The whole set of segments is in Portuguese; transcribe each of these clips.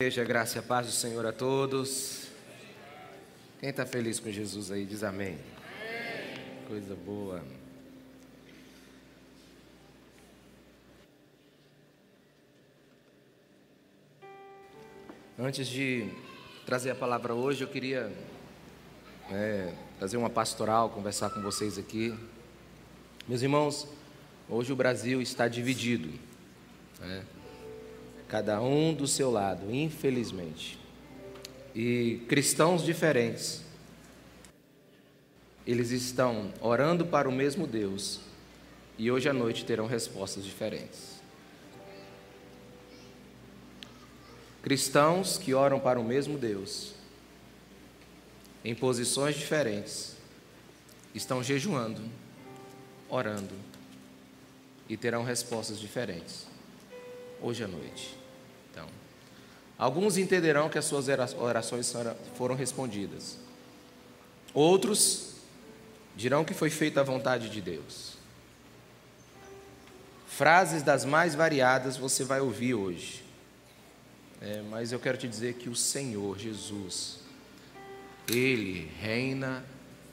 Seja graça e paz do Senhor a todos. Quem está feliz com Jesus aí, diz amém. Coisa boa. Antes de trazer a palavra hoje, eu queria é, trazer uma pastoral, conversar com vocês aqui. Meus irmãos, hoje o Brasil está dividido. Né? Cada um do seu lado, infelizmente. E cristãos diferentes, eles estão orando para o mesmo Deus e hoje à noite terão respostas diferentes. Cristãos que oram para o mesmo Deus, em posições diferentes, estão jejuando, orando e terão respostas diferentes hoje à noite. Alguns entenderão que as suas orações foram respondidas. Outros dirão que foi feita a vontade de Deus. Frases das mais variadas você vai ouvir hoje. É, mas eu quero te dizer que o Senhor Jesus, Ele reina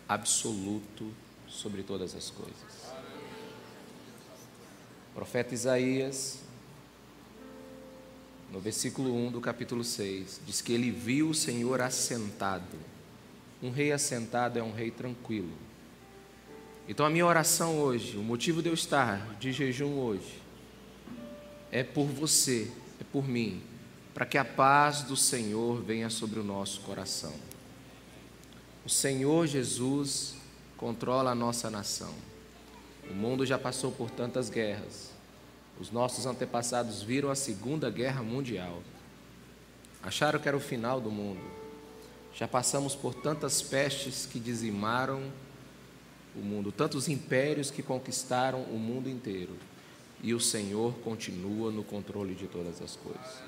absoluto sobre todas as coisas. O profeta Isaías no versículo 1 do capítulo 6, diz que ele viu o Senhor assentado. Um rei assentado é um rei tranquilo. Então a minha oração hoje, o motivo de eu estar de jejum hoje, é por você, é por mim, para que a paz do Senhor venha sobre o nosso coração. O Senhor Jesus controla a nossa nação. O mundo já passou por tantas guerras, os nossos antepassados viram a Segunda Guerra Mundial. Acharam que era o final do mundo. Já passamos por tantas pestes que dizimaram o mundo, tantos impérios que conquistaram o mundo inteiro. E o Senhor continua no controle de todas as coisas.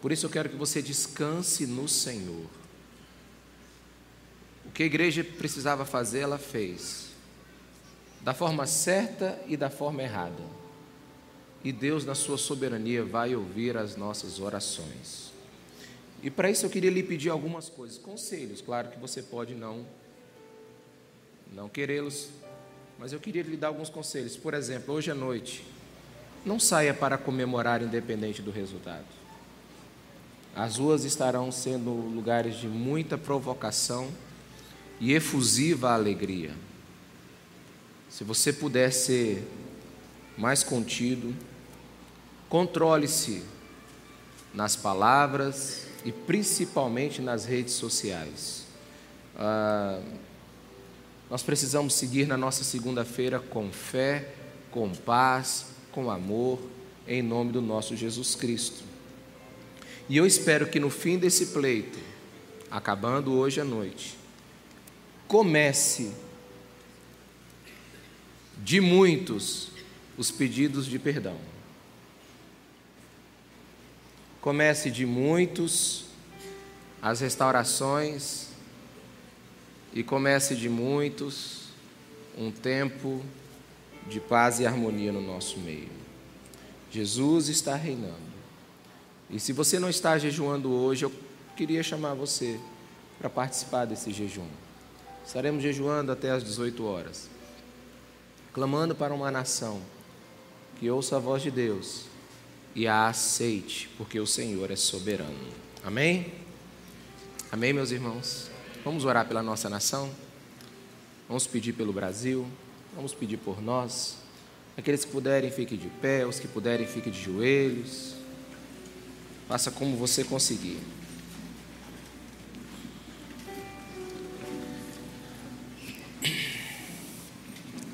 Por isso eu quero que você descanse no Senhor. O que a igreja precisava fazer, ela fez. Da forma certa e da forma errada e Deus, na sua soberania, vai ouvir as nossas orações. E para isso eu queria lhe pedir algumas coisas, conselhos, claro que você pode não não querê-los, mas eu queria lhe dar alguns conselhos. Por exemplo, hoje à noite, não saia para comemorar independente do resultado. As ruas estarão sendo lugares de muita provocação e efusiva alegria. Se você puder ser mais contido, Controle-se nas palavras e principalmente nas redes sociais. Ah, nós precisamos seguir na nossa segunda-feira com fé, com paz, com amor, em nome do nosso Jesus Cristo. E eu espero que no fim desse pleito, acabando hoje à noite, comece de muitos os pedidos de perdão. Comece de muitos as restaurações e comece de muitos um tempo de paz e harmonia no nosso meio. Jesus está reinando. E se você não está jejuando hoje, eu queria chamar você para participar desse jejum. Estaremos jejuando até às 18 horas, clamando para uma nação que ouça a voz de Deus e a aceite, porque o Senhor é soberano. Amém? Amém, meus irmãos? Vamos orar pela nossa nação? Vamos pedir pelo Brasil? Vamos pedir por nós? Aqueles que puderem, fiquem de pé, os que puderem, fiquem de joelhos. Faça como você conseguir.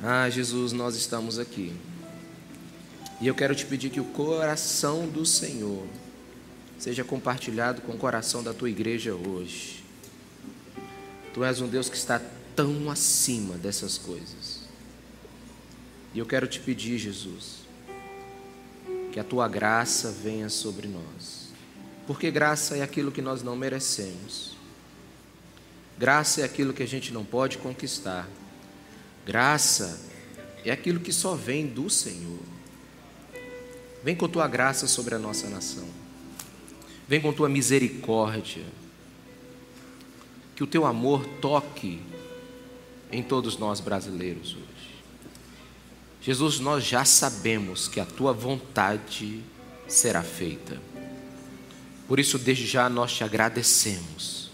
Ah, Jesus, nós estamos aqui. E eu quero te pedir que o coração do Senhor seja compartilhado com o coração da tua igreja hoje. Tu és um Deus que está tão acima dessas coisas. E eu quero te pedir, Jesus, que a tua graça venha sobre nós. Porque graça é aquilo que nós não merecemos. Graça é aquilo que a gente não pode conquistar. Graça é aquilo que só vem do Senhor. Vem com tua graça sobre a nossa nação. Vem com tua misericórdia. Que o teu amor toque em todos nós brasileiros hoje. Jesus, nós já sabemos que a tua vontade será feita. Por isso, desde já nós te agradecemos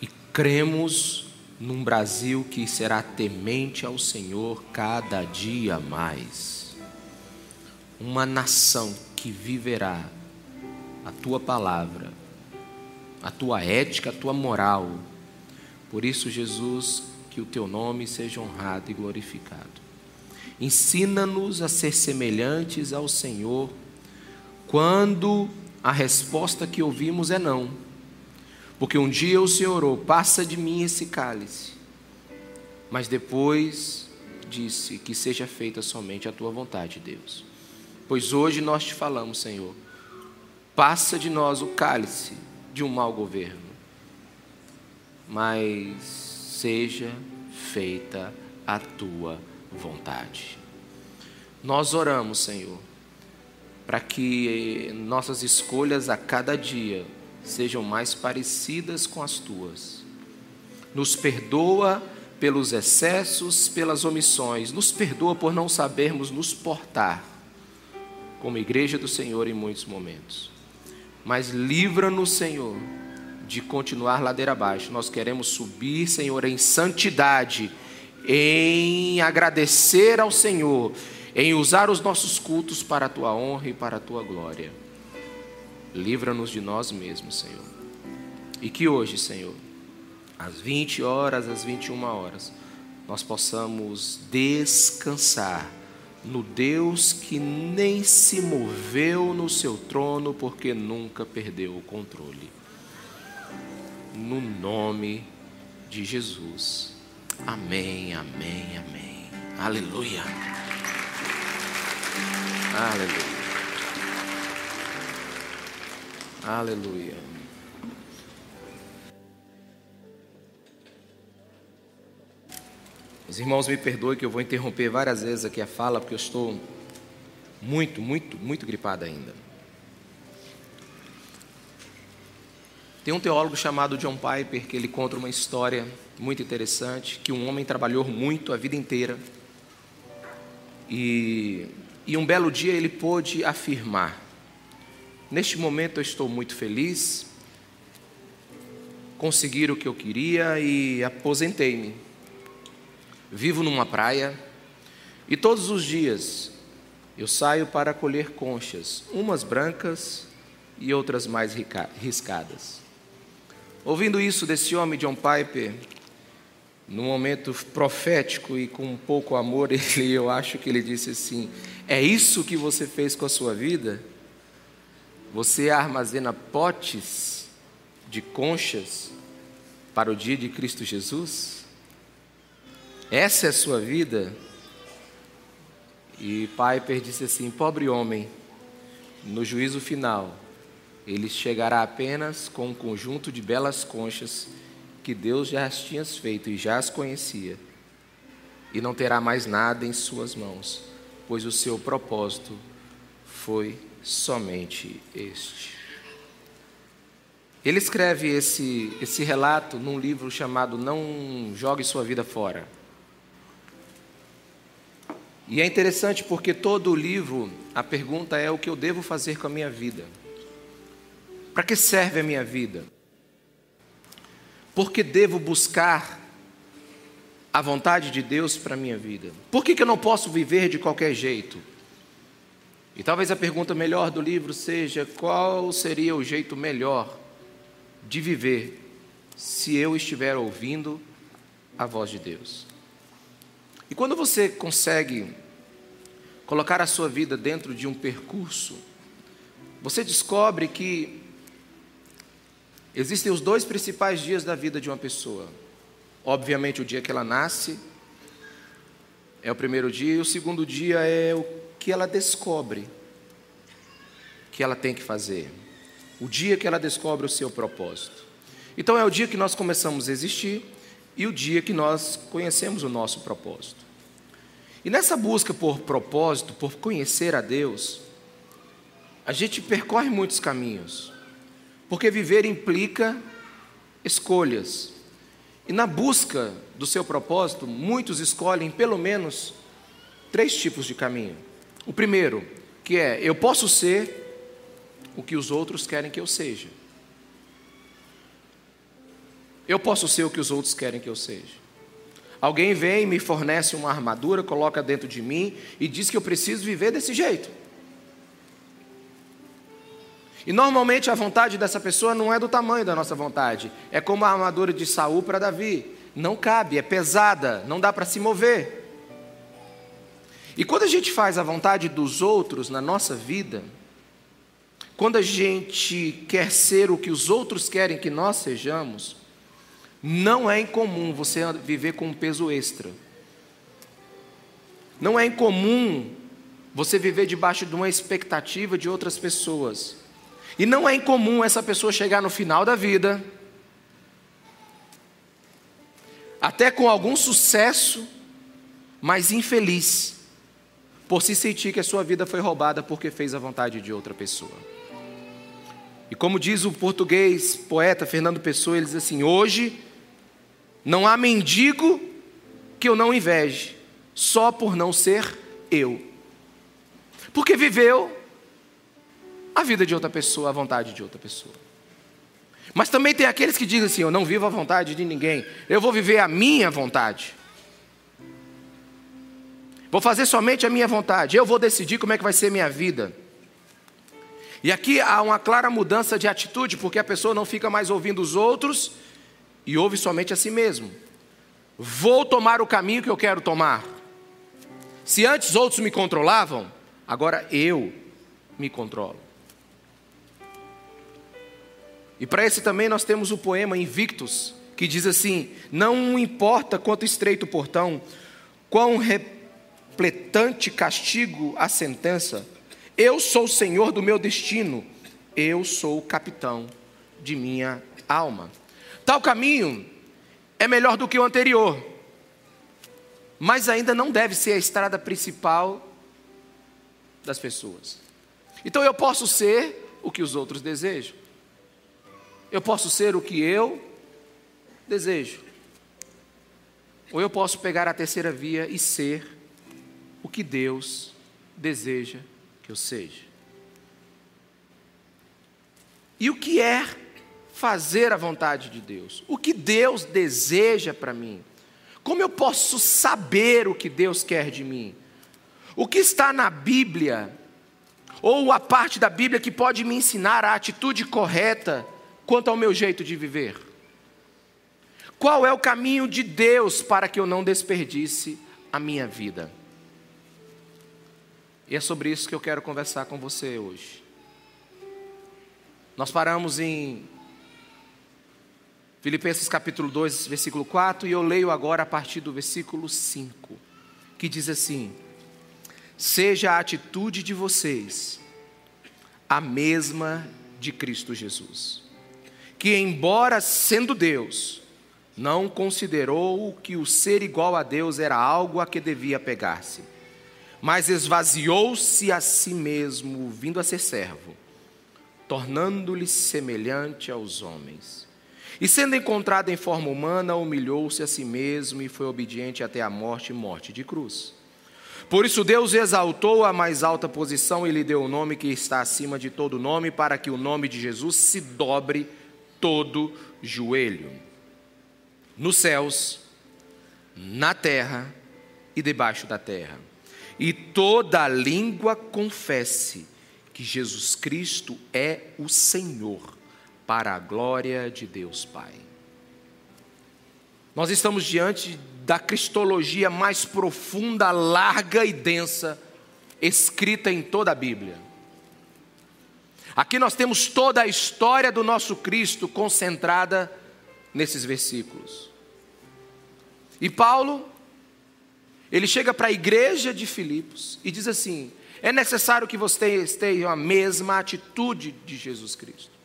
e cremos num Brasil que será temente ao Senhor cada dia mais. Uma nação que viverá a tua palavra, a tua ética, a tua moral. Por isso, Jesus, que o teu nome seja honrado e glorificado. Ensina-nos a ser semelhantes ao Senhor quando a resposta que ouvimos é não. Porque um dia o Senhor orou: passa de mim esse cálice. Mas depois disse: que seja feita somente a tua vontade, Deus. Pois hoje nós te falamos, Senhor, passa de nós o cálice de um mau governo, mas seja feita a tua vontade. Nós oramos, Senhor, para que nossas escolhas a cada dia sejam mais parecidas com as tuas. Nos perdoa pelos excessos, pelas omissões, nos perdoa por não sabermos nos portar como igreja do Senhor em muitos momentos. Mas livra-nos, Senhor, de continuar ladeira abaixo. Nós queremos subir, Senhor, em santidade, em agradecer ao Senhor em usar os nossos cultos para a tua honra e para a tua glória. Livra-nos de nós mesmos, Senhor. E que hoje, Senhor, às 20 horas, às 21 horas, nós possamos descansar no Deus que nem se moveu no seu trono porque nunca perdeu o controle. No nome de Jesus. Amém, amém, amém. Aleluia. Aleluia. Aleluia. Os irmãos me perdoem que eu vou interromper várias vezes aqui a fala, porque eu estou muito, muito, muito gripado ainda. Tem um teólogo chamado John Piper que ele conta uma história muito interessante, que um homem trabalhou muito a vida inteira e e um belo dia ele pôde afirmar: Neste momento eu estou muito feliz, consegui o que eu queria e aposentei-me. Vivo numa praia e todos os dias eu saio para colher conchas, umas brancas e outras mais riscadas. Ouvindo isso desse homem, John Piper, num momento profético e com pouco amor, ele, eu acho que ele disse assim: É isso que você fez com a sua vida? Você armazena potes de conchas para o dia de Cristo Jesus? Essa é a sua vida? E Piper disse assim: Pobre homem, no juízo final, ele chegará apenas com um conjunto de belas conchas que Deus já as tinha feito e já as conhecia, e não terá mais nada em suas mãos, pois o seu propósito foi somente este. Ele escreve esse, esse relato num livro chamado Não Jogue Sua Vida Fora. E é interessante porque todo o livro, a pergunta é: o que eu devo fazer com a minha vida? Para que serve a minha vida? Por que devo buscar a vontade de Deus para a minha vida? Por que, que eu não posso viver de qualquer jeito? E talvez a pergunta melhor do livro seja: qual seria o jeito melhor de viver se eu estiver ouvindo a voz de Deus? E quando você consegue colocar a sua vida dentro de um percurso, você descobre que Existem os dois principais dias da vida de uma pessoa. Obviamente, o dia que ela nasce é o primeiro dia, e o segundo dia é o que ela descobre que ela tem que fazer. O dia que ela descobre o seu propósito. Então, é o dia que nós começamos a existir e o dia que nós conhecemos o nosso propósito. E nessa busca por propósito, por conhecer a Deus, a gente percorre muitos caminhos. Porque viver implica escolhas. E na busca do seu propósito, muitos escolhem pelo menos três tipos de caminho. O primeiro, que é eu posso ser o que os outros querem que eu seja. Eu posso ser o que os outros querem que eu seja. Alguém vem, me fornece uma armadura, coloca dentro de mim e diz que eu preciso viver desse jeito. E normalmente a vontade dessa pessoa não é do tamanho da nossa vontade. É como a armadura de Saul para Davi. Não cabe, é pesada, não dá para se mover. E quando a gente faz a vontade dos outros na nossa vida, quando a gente quer ser o que os outros querem que nós sejamos, não é incomum você viver com um peso extra. Não é incomum você viver debaixo de uma expectativa de outras pessoas. E não é incomum essa pessoa chegar no final da vida, até com algum sucesso, mas infeliz, por se sentir que a sua vida foi roubada porque fez a vontade de outra pessoa. E como diz o português poeta Fernando Pessoa, ele diz assim: hoje não há mendigo que eu não inveje, só por não ser eu. Porque viveu a vida de outra pessoa, a vontade de outra pessoa. Mas também tem aqueles que dizem assim: Eu não vivo a vontade de ninguém, eu vou viver a minha vontade. Vou fazer somente a minha vontade, eu vou decidir como é que vai ser minha vida. E aqui há uma clara mudança de atitude, porque a pessoa não fica mais ouvindo os outros e ouve somente a si mesmo. Vou tomar o caminho que eu quero tomar. Se antes outros me controlavam, agora eu me controlo. E para esse também nós temos o poema Invictus, que diz assim: Não importa quanto estreito o portão, quão repletante castigo a sentença, eu sou o senhor do meu destino, eu sou o capitão de minha alma. Tal caminho é melhor do que o anterior, mas ainda não deve ser a estrada principal das pessoas. Então eu posso ser o que os outros desejam. Eu posso ser o que eu desejo. Ou eu posso pegar a terceira via e ser o que Deus deseja que eu seja. E o que é fazer a vontade de Deus? O que Deus deseja para mim? Como eu posso saber o que Deus quer de mim? O que está na Bíblia, ou a parte da Bíblia que pode me ensinar a atitude correta quanto ao meu jeito de viver? Qual é o caminho de Deus para que eu não desperdice a minha vida? E é sobre isso que eu quero conversar com você hoje. Nós paramos em Filipenses capítulo 2, versículo 4, e eu leio agora a partir do versículo 5, que diz assim: Seja a atitude de vocês a mesma de Cristo Jesus que, embora sendo Deus, não considerou que o ser igual a Deus era algo a que devia pegar-se, mas esvaziou-se a si mesmo, vindo a ser servo, tornando-lhe semelhante aos homens. E sendo encontrado em forma humana, humilhou-se a si mesmo e foi obediente até a morte morte de cruz. Por isso Deus exaltou a mais alta posição e lhe deu o nome que está acima de todo nome, para que o nome de Jesus se dobre todo joelho, nos céus, na terra e debaixo da terra, e toda língua confesse que Jesus Cristo é o Senhor, para a glória de Deus Pai. Nós estamos diante da cristologia mais profunda, larga e densa escrita em toda a Bíblia. Aqui nós temos toda a história do nosso Cristo concentrada nesses versículos. E Paulo, ele chega para a igreja de Filipos e diz assim: é necessário que vocês tenham a mesma atitude de Jesus Cristo.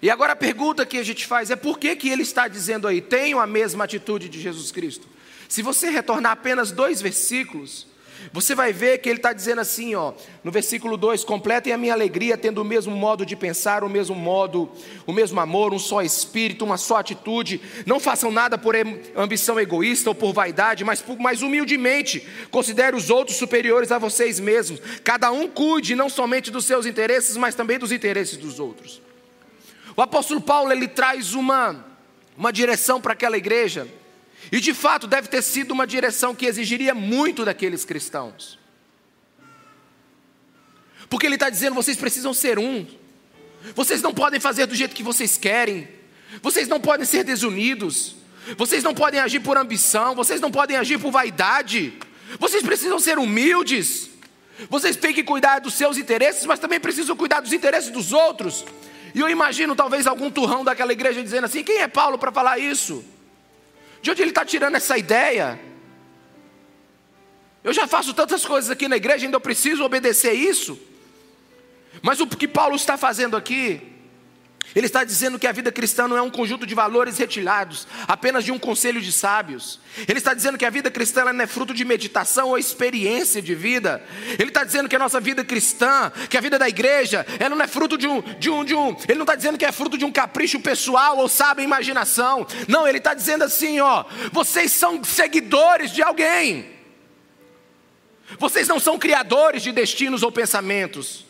E agora a pergunta que a gente faz é por que, que ele está dizendo aí, tenham a mesma atitude de Jesus Cristo? Se você retornar apenas dois versículos, você vai ver que ele está dizendo assim, ó, no versículo 2: completem a minha alegria, tendo o mesmo modo de pensar, o mesmo modo, o mesmo amor, um só espírito, uma só atitude. Não façam nada por ambição egoísta ou por vaidade, mas, mas humildemente considere os outros superiores a vocês mesmos. Cada um cuide não somente dos seus interesses, mas também dos interesses dos outros. O apóstolo Paulo ele traz uma, uma direção para aquela igreja e de fato deve ter sido uma direção que exigiria muito daqueles cristãos. Porque ele está dizendo: vocês precisam ser um, vocês não podem fazer do jeito que vocês querem, vocês não podem ser desunidos, vocês não podem agir por ambição, vocês não podem agir por vaidade, vocês precisam ser humildes, vocês têm que cuidar dos seus interesses, mas também precisam cuidar dos interesses dos outros. E eu imagino talvez algum turrão daquela igreja dizendo assim: quem é Paulo para falar isso? De onde ele está tirando essa ideia? Eu já faço tantas coisas aqui na igreja, ainda eu preciso obedecer isso. Mas o que Paulo está fazendo aqui ele está dizendo que a vida cristã não é um conjunto de valores retirados, apenas de um conselho de sábios. Ele está dizendo que a vida cristã não é fruto de meditação ou experiência de vida. Ele está dizendo que a nossa vida cristã, que a vida da igreja, ela não é fruto de um, de um, de um. Ele não está dizendo que é fruto de um capricho pessoal ou sabe imaginação. Não, ele está dizendo assim, ó, vocês são seguidores de alguém. Vocês não são criadores de destinos ou pensamentos.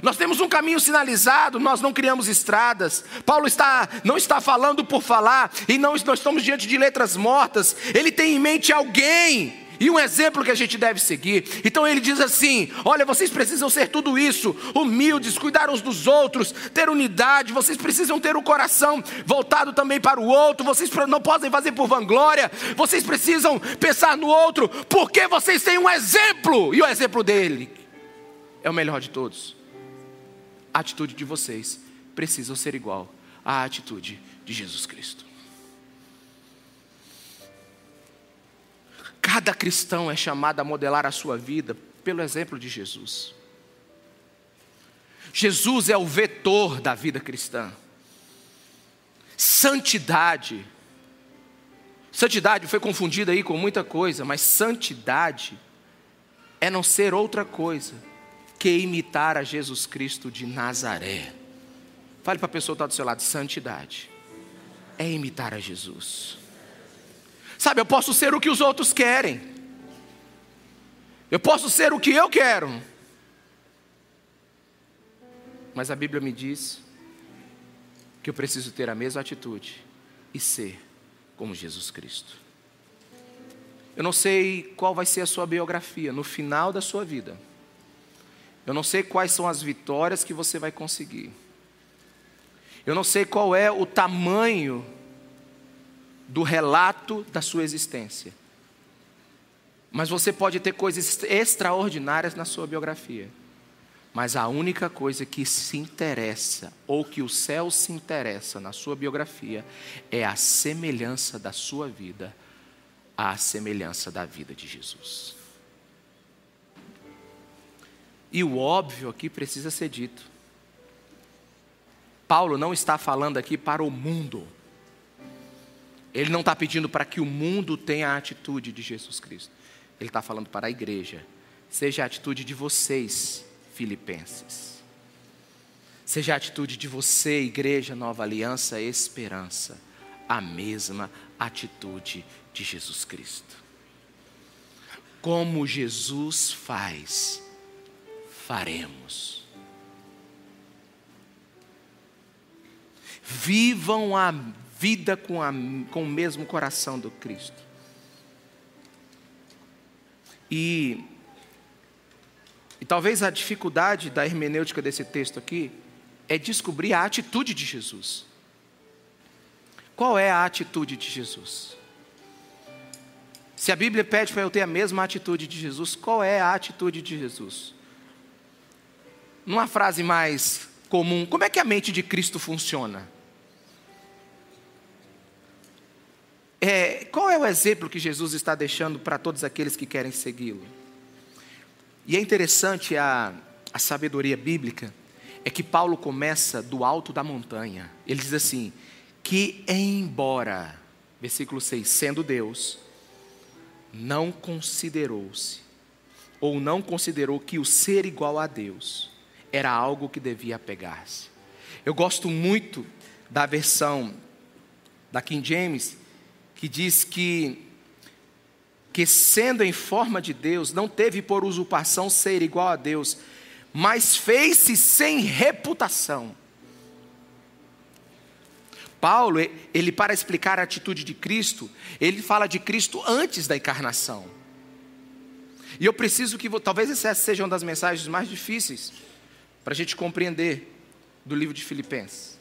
Nós temos um caminho sinalizado, nós não criamos estradas. Paulo está, não está falando por falar, e não nós estamos diante de letras mortas. Ele tem em mente alguém e um exemplo que a gente deve seguir. Então ele diz assim: Olha, vocês precisam ser tudo isso, humildes, cuidar uns dos outros, ter unidade, vocês precisam ter o coração voltado também para o outro, vocês não podem fazer por vanglória, vocês precisam pensar no outro, porque vocês têm um exemplo, e o exemplo dele é o melhor de todos a atitude de vocês precisa ser igual à atitude de Jesus Cristo. Cada cristão é chamado a modelar a sua vida pelo exemplo de Jesus. Jesus é o vetor da vida cristã. Santidade. Santidade foi confundida aí com muita coisa, mas santidade é não ser outra coisa que imitar a Jesus Cristo de Nazaré. Fale para a pessoa que está do seu lado: santidade é imitar a Jesus. Sabe, eu posso ser o que os outros querem, eu posso ser o que eu quero, mas a Bíblia me diz que eu preciso ter a mesma atitude e ser como Jesus Cristo. Eu não sei qual vai ser a sua biografia no final da sua vida. Eu não sei quais são as vitórias que você vai conseguir. Eu não sei qual é o tamanho do relato da sua existência. Mas você pode ter coisas extraordinárias na sua biografia. Mas a única coisa que se interessa, ou que o céu se interessa na sua biografia, é a semelhança da sua vida à semelhança da vida de Jesus. E o óbvio aqui precisa ser dito. Paulo não está falando aqui para o mundo. Ele não está pedindo para que o mundo tenha a atitude de Jesus Cristo. Ele está falando para a igreja. Seja a atitude de vocês, filipenses. Seja a atitude de você, igreja, nova aliança, esperança. A mesma atitude de Jesus Cristo. Como Jesus faz faremos. Vivam a vida com, a, com o mesmo coração do Cristo. E, e talvez a dificuldade da hermenêutica desse texto aqui é descobrir a atitude de Jesus. Qual é a atitude de Jesus? Se a Bíblia pede para eu ter a mesma atitude de Jesus, qual é a atitude de Jesus? Numa frase mais comum, como é que a mente de Cristo funciona? É, qual é o exemplo que Jesus está deixando para todos aqueles que querem segui-lo? E é interessante a, a sabedoria bíblica, é que Paulo começa do alto da montanha. Ele diz assim: que embora, versículo 6, sendo Deus, não considerou-se, ou não considerou que o ser igual a Deus era algo que devia apegar-se. Eu gosto muito da versão da King James, que diz que, que sendo em forma de Deus, não teve por usurpação ser igual a Deus, mas fez-se sem reputação. Paulo, ele para explicar a atitude de Cristo, ele fala de Cristo antes da encarnação. E eu preciso que, talvez essa seja uma das mensagens mais difíceis para a gente compreender do livro de Filipenses.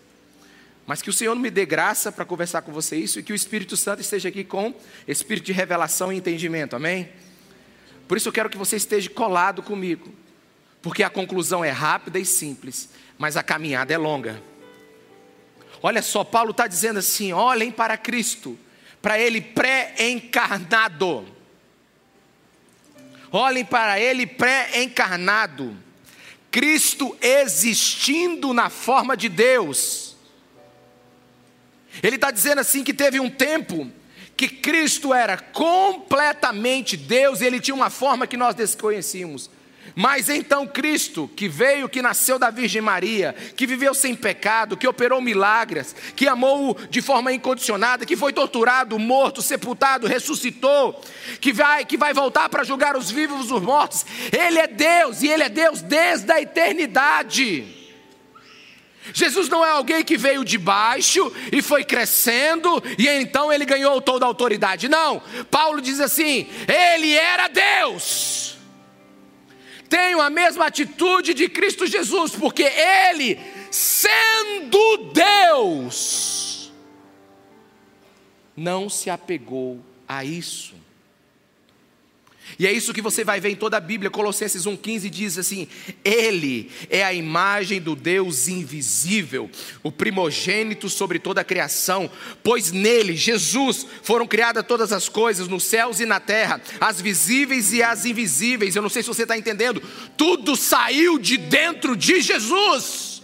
Mas que o Senhor me dê graça para conversar com você isso e que o Espírito Santo esteja aqui com espírito de revelação e entendimento, amém? Por isso eu quero que você esteja colado comigo, porque a conclusão é rápida e simples, mas a caminhada é longa. Olha só, Paulo está dizendo assim: olhem para Cristo, para Ele pré-encarnado. Olhem para Ele pré-encarnado. Cristo existindo na forma de Deus. Ele está dizendo assim que teve um tempo que Cristo era completamente Deus e ele tinha uma forma que nós desconhecíamos. Mas então Cristo, que veio, que nasceu da Virgem Maria, que viveu sem pecado, que operou milagres, que amou de forma incondicionada, que foi torturado, morto, sepultado, ressuscitou, que vai, que vai voltar para julgar os vivos e os mortos. Ele é Deus e ele é Deus desde a eternidade. Jesus não é alguém que veio de baixo e foi crescendo e então ele ganhou toda a autoridade. Não, Paulo diz assim: ele era Deus tenham a mesma atitude de Cristo Jesus, porque Ele, sendo Deus, não se apegou a isso. E é isso que você vai ver em toda a Bíblia. Colossenses 1,15 diz assim: Ele é a imagem do Deus invisível, o primogênito sobre toda a criação, pois nele, Jesus, foram criadas todas as coisas, nos céus e na terra, as visíveis e as invisíveis. Eu não sei se você está entendendo, tudo saiu de dentro de Jesus.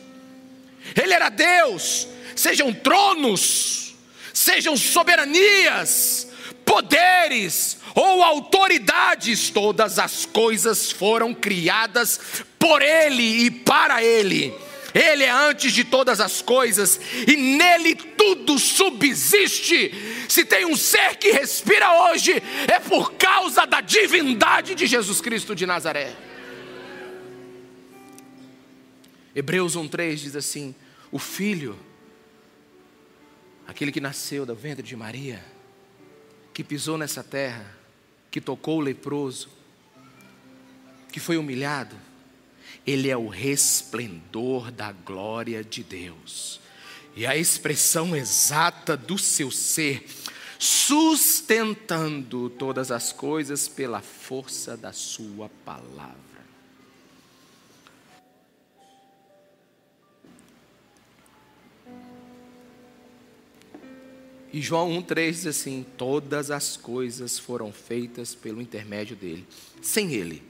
Ele era Deus, sejam tronos, sejam soberanias, poderes, ou autoridades, todas as coisas foram criadas por Ele e para Ele. Ele é antes de todas as coisas e nele tudo subsiste. Se tem um ser que respira hoje, é por causa da divindade de Jesus Cristo de Nazaré. Hebreus 1,3 diz assim: O filho, aquele que nasceu da ventre de Maria, que pisou nessa terra, que tocou o leproso, que foi humilhado, ele é o resplendor da glória de Deus. E a expressão exata do seu ser, sustentando todas as coisas pela força da sua palavra. E João 1,3 diz assim: Todas as coisas foram feitas pelo intermédio dele. Sem ele,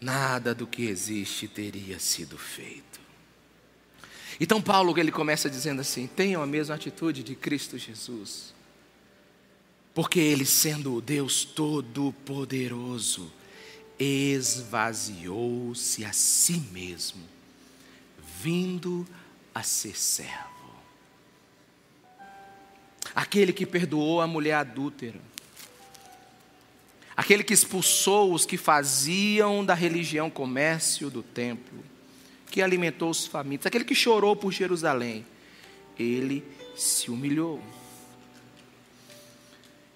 nada do que existe teria sido feito. Então, Paulo ele começa dizendo assim: tenham a mesma atitude de Cristo Jesus, porque ele, sendo o Deus Todo-Poderoso, esvaziou-se a si mesmo, vindo a ser servo aquele que perdoou a mulher adúltera, aquele que expulsou os que faziam da religião comércio do templo, que alimentou os famintos, aquele que chorou por Jerusalém, ele se humilhou.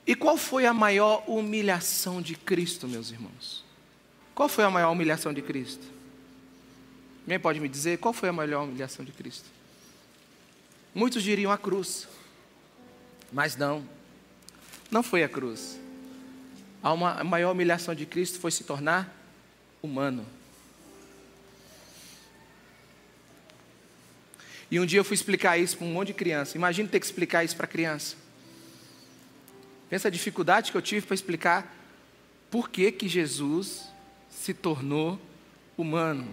E qual foi a maior humilhação de Cristo, meus irmãos? Qual foi a maior humilhação de Cristo? Alguém pode me dizer qual foi a maior humilhação de Cristo? Muitos diriam a cruz. Mas não, não foi a cruz. A, uma, a maior humilhação de Cristo foi se tornar humano. E um dia eu fui explicar isso para um monte de criança. Imagina ter que explicar isso para criança. Pensa a dificuldade que eu tive para explicar por que, que Jesus se tornou humano.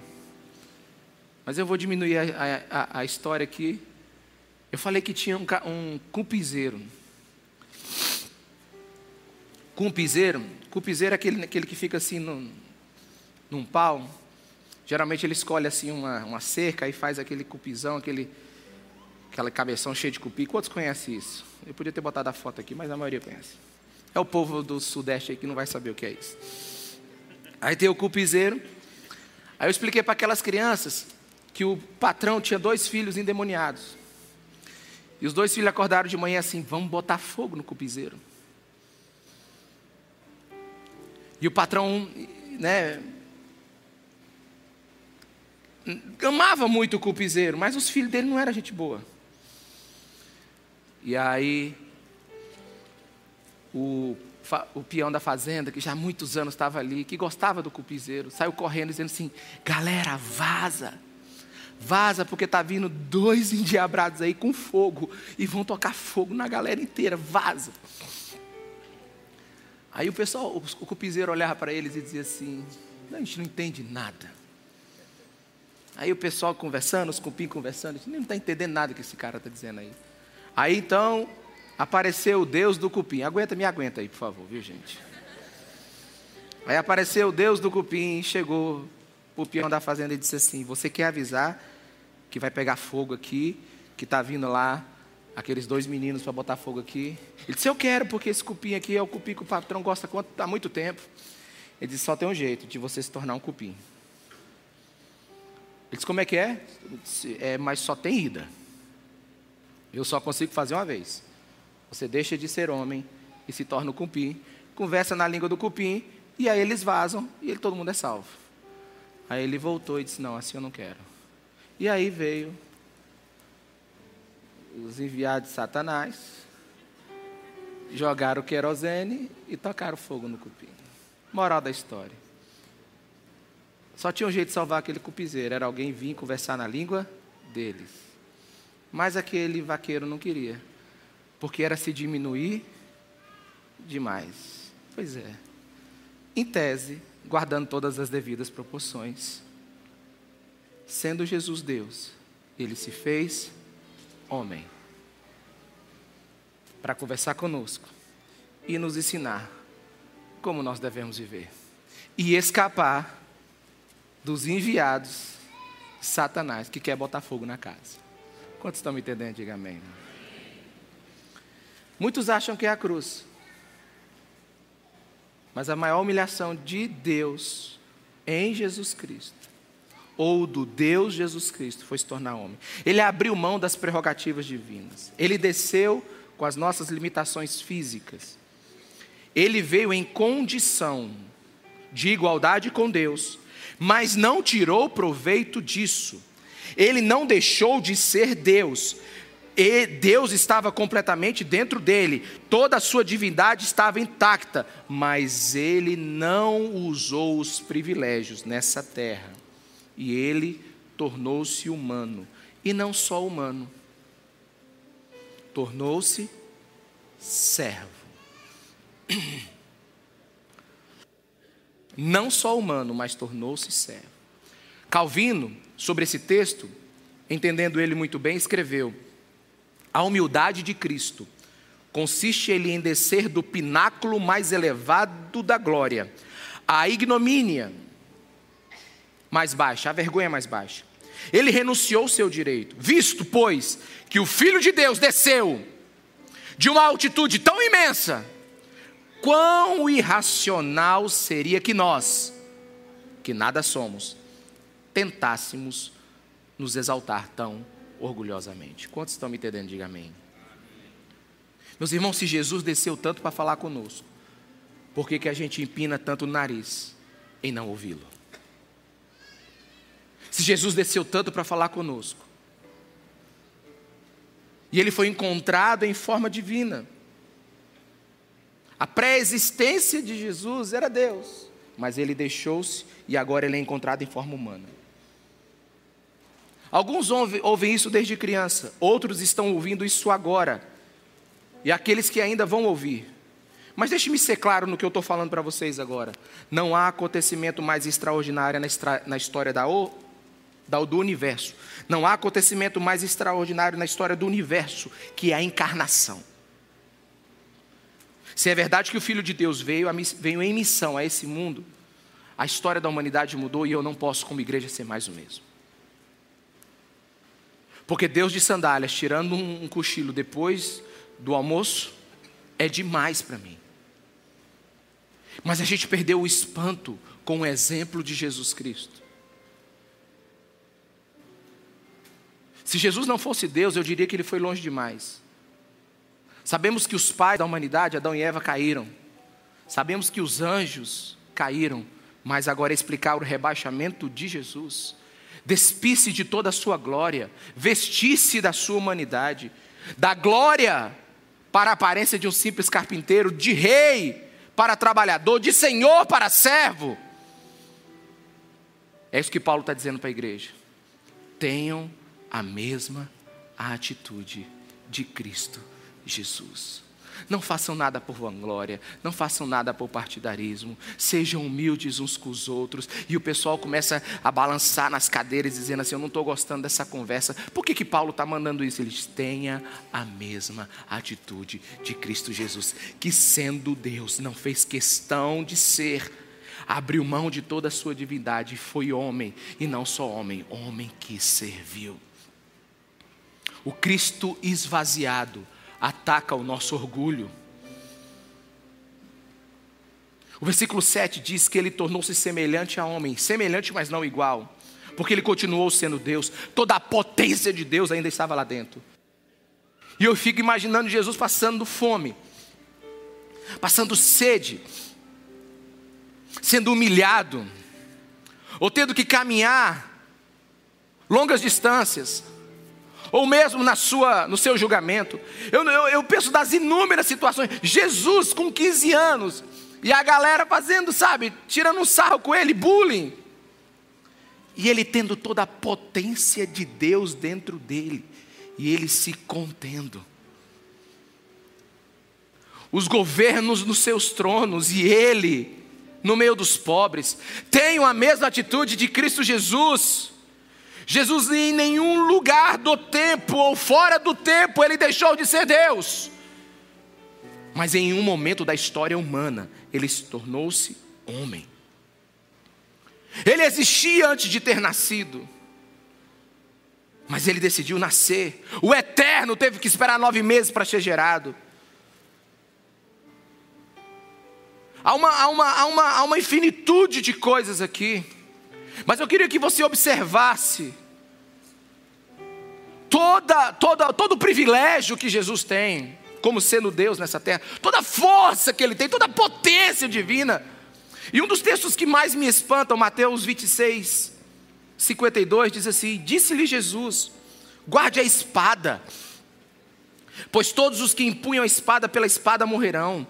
Mas eu vou diminuir a, a, a história aqui eu falei que tinha um, um cupizeiro. com o piseiro. Com o piseiro é aquele, aquele que fica assim num, num pau. Geralmente ele escolhe assim uma, uma cerca e faz aquele cupizão, aquele, aquela cabeção cheia de cupim. Quantos conhecem isso? Eu podia ter botado a foto aqui, mas a maioria conhece. É o povo do sudeste aí que não vai saber o que é isso. Aí tem o cupizeiro. Aí eu expliquei para aquelas crianças que o patrão tinha dois filhos endemoniados. E os dois filhos acordaram de manhã assim: vamos botar fogo no cupizeiro. E o patrão, né, amava muito o cupizeiro, mas os filhos dele não eram gente boa. E aí, o, o peão da fazenda, que já há muitos anos estava ali, que gostava do cupizeiro, saiu correndo dizendo assim: galera, vaza. Vaza, porque está vindo dois endiabrados aí com fogo e vão tocar fogo na galera inteira. Vaza. Aí o pessoal, o cupizeiro olhava para eles e dizia assim: a gente não entende nada. Aí o pessoal conversando, os cupim conversando, não está entendendo nada que esse cara está dizendo aí. Aí então apareceu o Deus do cupim. Aguenta, me aguenta aí, por favor, viu gente? Aí apareceu o Deus do cupim, chegou o peão da fazenda e disse assim: Você quer avisar que vai pegar fogo aqui, que está vindo lá aqueles dois meninos para botar fogo aqui? Ele disse: Eu quero, porque esse cupim aqui é o cupim que o patrão gosta há muito tempo. Ele disse: Só tem um jeito de você se tornar um cupim. Ele disse: Como é que é? Disse, é mas só tem ida. Eu só consigo fazer uma vez. Você deixa de ser homem e se torna um cupim, conversa na língua do cupim, e aí eles vazam e todo mundo é salvo. Aí ele voltou e disse: Não, assim eu não quero. E aí veio os enviados de Satanás, jogaram o querosene e tocaram fogo no cupim. Moral da história. Só tinha um jeito de salvar aquele cupizeiro, era alguém vir conversar na língua deles. Mas aquele vaqueiro não queria, porque era se diminuir demais. Pois é. Em tese, guardando todas as devidas proporções. Sendo Jesus Deus, ele se fez homem para conversar conosco e nos ensinar como nós devemos viver e escapar dos enviados Satanás que quer botar fogo na casa. Quantos estão me entendendo? Diga amém. Muitos acham que é a cruz. Mas a maior humilhação de Deus em Jesus Cristo, ou do Deus Jesus Cristo, foi se tornar homem. Ele abriu mão das prerrogativas divinas. Ele desceu com as nossas limitações físicas. Ele veio em condição de igualdade com Deus, mas não tirou proveito disso. Ele não deixou de ser Deus, e Deus estava completamente dentro dele, toda a sua divindade estava intacta, mas ele não usou os privilégios nessa terra. E ele tornou-se humano, e não só humano, tornou-se servo. Não só humano, mas tornou-se servo. Calvino, sobre esse texto, entendendo ele muito bem, escreveu: a humildade de Cristo consiste ele em descer do pináculo mais elevado da glória, a ignomínia mais baixa, a vergonha mais baixa. Ele renunciou seu direito, visto, pois, que o Filho de Deus desceu de uma altitude tão imensa, quão irracional seria que nós, que nada somos, tentássemos nos exaltar tão orgulhosamente. Quantos estão me entendendo? Diga amém. Meus irmãos, se Jesus desceu tanto para falar conosco, por que, que a gente empina tanto o nariz em não ouvi-lo? Se Jesus desceu tanto para falar conosco, e ele foi encontrado em forma divina, a pré-existência de Jesus era Deus, mas ele deixou-se e agora ele é encontrado em forma humana. Alguns ouvem isso desde criança, outros estão ouvindo isso agora, e aqueles que ainda vão ouvir. Mas deixe-me ser claro no que eu estou falando para vocês agora. Não há acontecimento mais extraordinário na, história da, da, do universo. Não há acontecimento mais extraordinário na história do universo que é a encarnação. Se é verdade que o Filho de Deus veio, veio em missão a esse mundo, a história da humanidade mudou e eu não posso, como igreja, ser mais o mesmo. Porque Deus de sandálias, tirando um cochilo depois do almoço, é demais para mim. Mas a gente perdeu o espanto com o exemplo de Jesus Cristo. Se Jesus não fosse Deus, eu diria que ele foi longe demais. Sabemos que os pais da humanidade, Adão e Eva, caíram. Sabemos que os anjos caíram. Mas agora explicar o rebaixamento de Jesus. Despisse de toda a sua glória, vestisse da sua humanidade, da glória para a aparência de um simples carpinteiro, de rei para trabalhador, de senhor para servo. É isso que Paulo está dizendo para a igreja. Tenham a mesma atitude de Cristo Jesus. Não façam nada por vanglória, não façam nada por partidarismo, sejam humildes uns com os outros. E o pessoal começa a balançar nas cadeiras, dizendo assim: Eu não estou gostando dessa conversa. Por que, que Paulo está mandando isso? Eles tenham a mesma atitude de Cristo Jesus, que sendo Deus, não fez questão de ser, abriu mão de toda a sua divindade, foi homem, e não só homem, homem que serviu. O Cristo esvaziado ataca o nosso orgulho. O versículo 7 diz que ele tornou-se semelhante a homem, semelhante, mas não igual, porque ele continuou sendo Deus, toda a potência de Deus ainda estava lá dentro. E eu fico imaginando Jesus passando fome, passando sede, sendo humilhado, ou tendo que caminhar longas distâncias, ou mesmo na sua, no seu julgamento. Eu, eu, eu penso das inúmeras situações. Jesus com 15 anos, e a galera fazendo, sabe, tirando um sarro com ele, bullying. E ele tendo toda a potência de Deus dentro dele, e ele se contendo. Os governos nos seus tronos, e ele no meio dos pobres, tenham a mesma atitude de Cristo Jesus Jesus, em nenhum lugar do tempo ou fora do tempo, ele deixou de ser Deus. Mas em um momento da história humana, ele se tornou-se homem. Ele existia antes de ter nascido, mas ele decidiu nascer. O eterno teve que esperar nove meses para ser gerado. Há uma, há, uma, há, uma, há uma infinitude de coisas aqui. Mas eu queria que você observasse toda, toda, todo o privilégio que Jesus tem, como sendo Deus nessa terra, toda a força que ele tem, toda a potência divina. E um dos textos que mais me espantam, Mateus 26, 52, diz assim: Disse-lhe Jesus: guarde a espada, pois todos os que empunham a espada pela espada morrerão.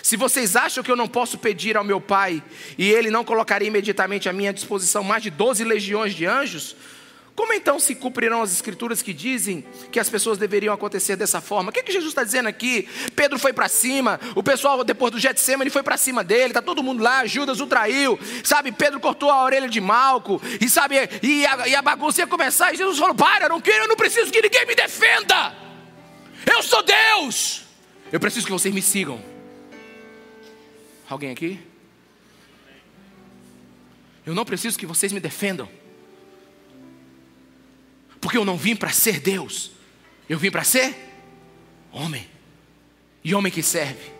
Se vocês acham que eu não posso pedir ao meu Pai e ele não colocaria imediatamente à minha disposição mais de 12 legiões de anjos, como então se cumprirão as escrituras que dizem que as pessoas deveriam acontecer dessa forma? O que, é que Jesus está dizendo aqui? Pedro foi para cima, o pessoal depois do Getsemane foi para cima dele, está todo mundo lá, Judas o traiu, sabe? Pedro cortou a orelha de Malco, e sabe, e a, e a bagunça ia começar, e Jesus falou: Para, eu não quero, eu não preciso que ninguém me defenda, eu sou Deus, eu preciso que vocês me sigam. Alguém aqui? Eu não preciso que vocês me defendam. Porque eu não vim para ser Deus. Eu vim para ser homem. E homem que serve.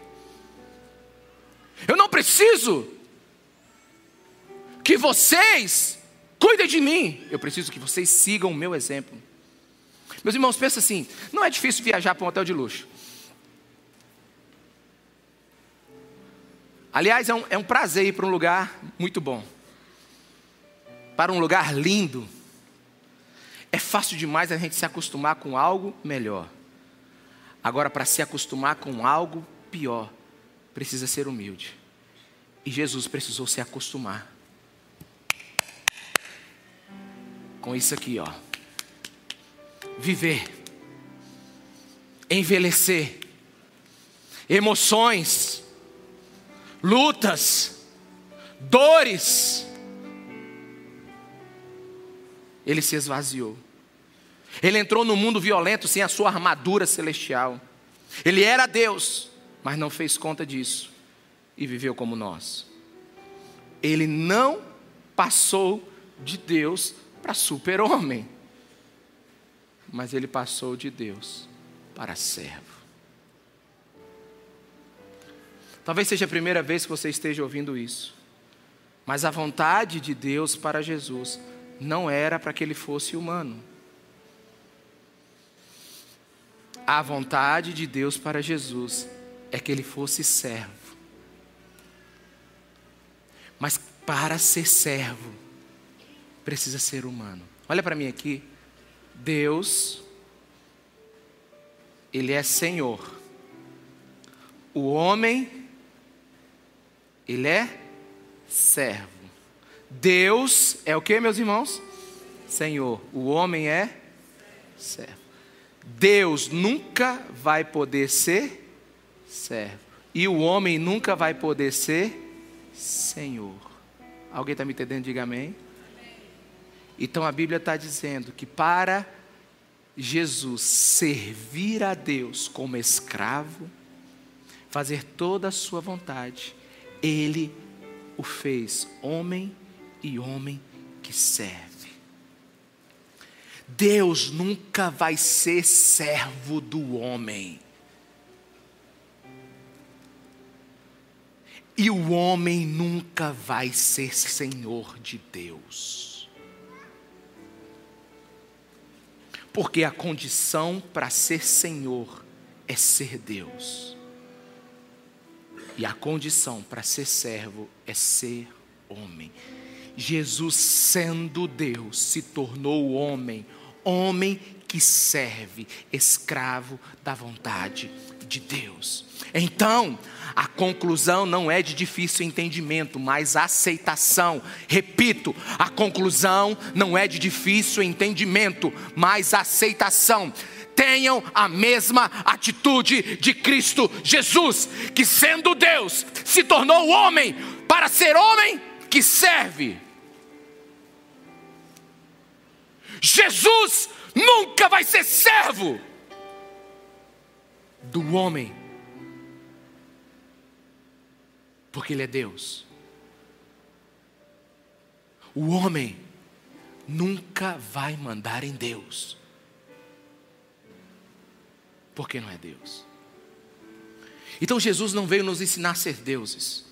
Eu não preciso que vocês cuidem de mim. Eu preciso que vocês sigam o meu exemplo. Meus irmãos, pensa assim: não é difícil viajar para um hotel de luxo. Aliás, é um, é um prazer ir para um lugar muito bom, para um lugar lindo. É fácil demais a gente se acostumar com algo melhor. Agora, para se acostumar com algo pior, precisa ser humilde. E Jesus precisou se acostumar com isso aqui, ó. Viver, envelhecer, emoções, lutas, dores. Ele se esvaziou. Ele entrou no mundo violento sem a sua armadura celestial. Ele era Deus, mas não fez conta disso e viveu como nós. Ele não passou de Deus para super-homem, mas ele passou de Deus para servo. Talvez seja a primeira vez que você esteja ouvindo isso, mas a vontade de Deus para Jesus não era para que ele fosse humano. A vontade de Deus para Jesus é que ele fosse servo. Mas para ser servo, precisa ser humano. Olha para mim aqui. Deus, Ele é Senhor. O homem, Ele é servo. Deus é o que, meus irmãos? Senhor. O homem é servo. Deus nunca vai poder ser servo. E o homem nunca vai poder ser Senhor. Alguém está me entendendo? Diga amém. Então a Bíblia está dizendo que para Jesus servir a Deus como escravo, fazer toda a sua vontade, ele o fez homem e homem que serve. Deus nunca vai ser servo do homem. E o homem nunca vai ser senhor de Deus. Porque a condição para ser senhor é ser Deus. E a condição para ser servo é ser homem. Jesus, sendo Deus, se tornou homem, homem que serve, escravo da vontade de Deus. Então, a conclusão não é de difícil entendimento, mas aceitação. Repito, a conclusão não é de difícil entendimento, mas aceitação. Tenham a mesma atitude de Cristo Jesus, que sendo Deus, se tornou homem para ser homem que serve. Jesus nunca vai ser servo do homem porque Ele é Deus. O homem nunca vai mandar em Deus, porque não é Deus. Então Jesus não veio nos ensinar a ser deuses.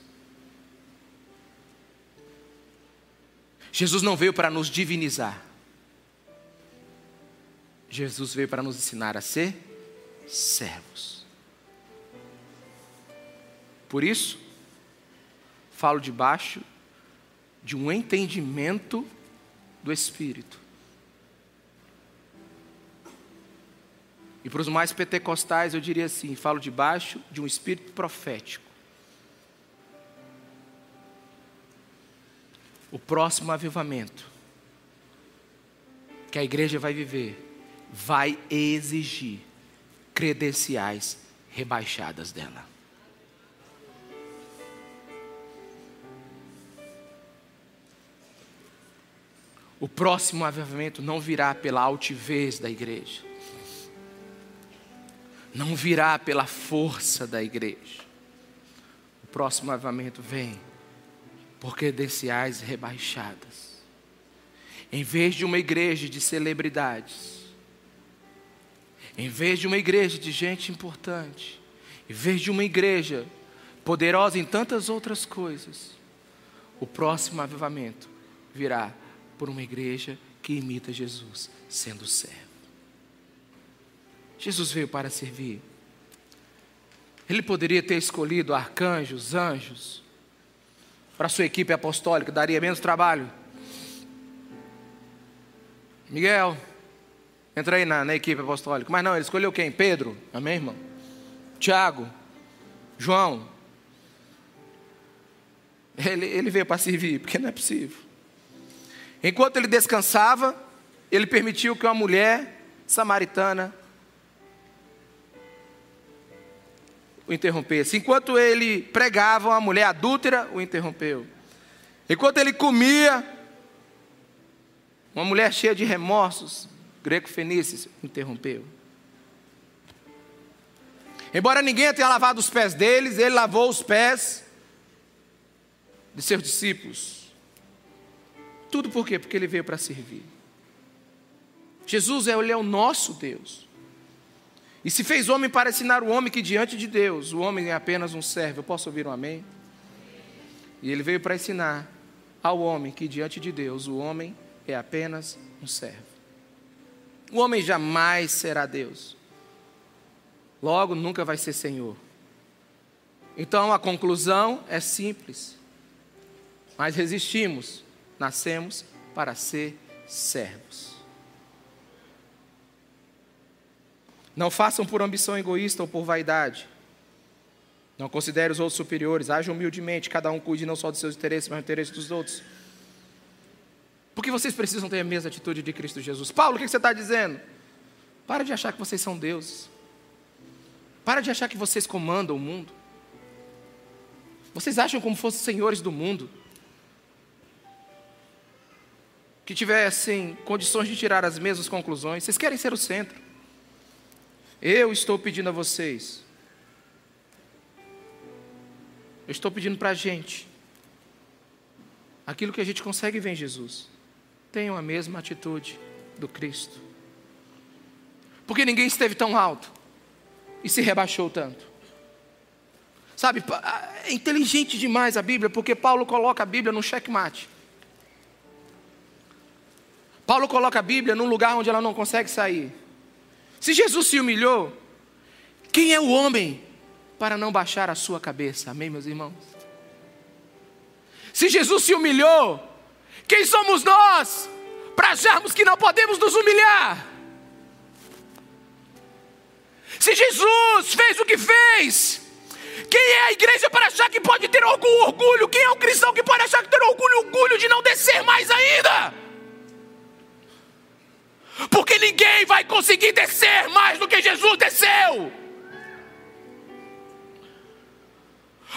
Jesus não veio para nos divinizar. Jesus veio para nos ensinar a ser servos. Por isso, falo debaixo de um entendimento do Espírito. E para os mais pentecostais, eu diria assim: falo debaixo de um espírito profético. O próximo avivamento que a igreja vai viver vai exigir credenciais rebaixadas dela. O próximo avivamento não virá pela altivez da igreja, não virá pela força da igreja. O próximo avivamento vem por credenciais rebaixadas. Em vez de uma igreja de celebridades, em vez de uma igreja de gente importante, em vez de uma igreja poderosa em tantas outras coisas, o próximo avivamento virá por uma igreja que imita Jesus, sendo servo. Jesus veio para servir. Ele poderia ter escolhido arcanjos, anjos, para sua equipe apostólica, daria menos trabalho. Miguel, entra aí na, na equipe apostólica. Mas não, ele escolheu quem? Pedro, amém, irmão? Tiago, João. Ele, ele veio para servir, porque não é possível. Enquanto ele descansava, ele permitiu que uma mulher samaritana o interrompesse. Enquanto ele pregava, uma mulher adúltera o interrompeu. Enquanto ele comia, uma mulher cheia de remorsos, greco-fenícios, interrompeu. Embora ninguém tenha lavado os pés deles, ele lavou os pés de seus discípulos. Tudo por quê? Porque ele veio para servir. Jesus ele é o nosso Deus. E se fez homem para ensinar o homem que diante de Deus, o homem é apenas um servo. Eu posso ouvir um amém? E ele veio para ensinar ao homem que diante de Deus, o homem é apenas um servo. O homem jamais será Deus. Logo, nunca vai ser Senhor. Então a conclusão é simples. Mas resistimos, nascemos para ser servos. Não façam por ambição egoísta ou por vaidade. Não considere os outros superiores. Haja humildemente, cada um cuide não só dos seus interesses, mas do interesse dos outros. Porque vocês precisam ter a mesma atitude de Cristo Jesus. Paulo, o que você está dizendo? Para de achar que vocês são deuses. Para de achar que vocês comandam o mundo. Vocês acham como fossem senhores do mundo. Que tivessem condições de tirar as mesmas conclusões. Vocês querem ser o centro. Eu estou pedindo a vocês eu estou pedindo para a gente aquilo que a gente consegue ver em Jesus. Tenham a mesma atitude do Cristo. Porque ninguém esteve tão alto e se rebaixou tanto. Sabe, é inteligente demais a Bíblia, porque Paulo coloca a Bíblia no checkmate. Paulo coloca a Bíblia num lugar onde ela não consegue sair. Se Jesus se humilhou, quem é o homem para não baixar a sua cabeça. Amém, meus irmãos? Se Jesus se humilhou, quem somos nós para acharmos que não podemos nos humilhar? Se Jesus fez o que fez, quem é a igreja para achar que pode ter algum orgulho? Quem é o cristão que pode achar que ter orgulho, orgulho de não descer mais ainda? Porque ninguém vai conseguir descer mais do que Jesus desceu.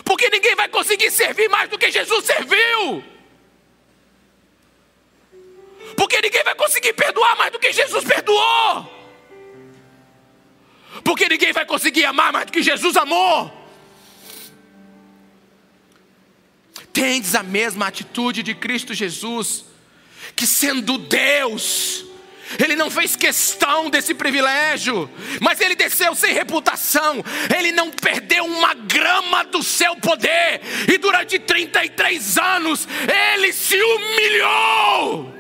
Porque ninguém vai conseguir servir mais do que Jesus serviu. Porque ninguém vai conseguir perdoar mais do que Jesus perdoou. Porque ninguém vai conseguir amar mais do que Jesus amou. Tendes a mesma atitude de Cristo Jesus, que sendo Deus, ele não fez questão desse privilégio, mas ele desceu sem reputação, ele não perdeu uma grama do seu poder, e durante 33 anos ele se humilhou.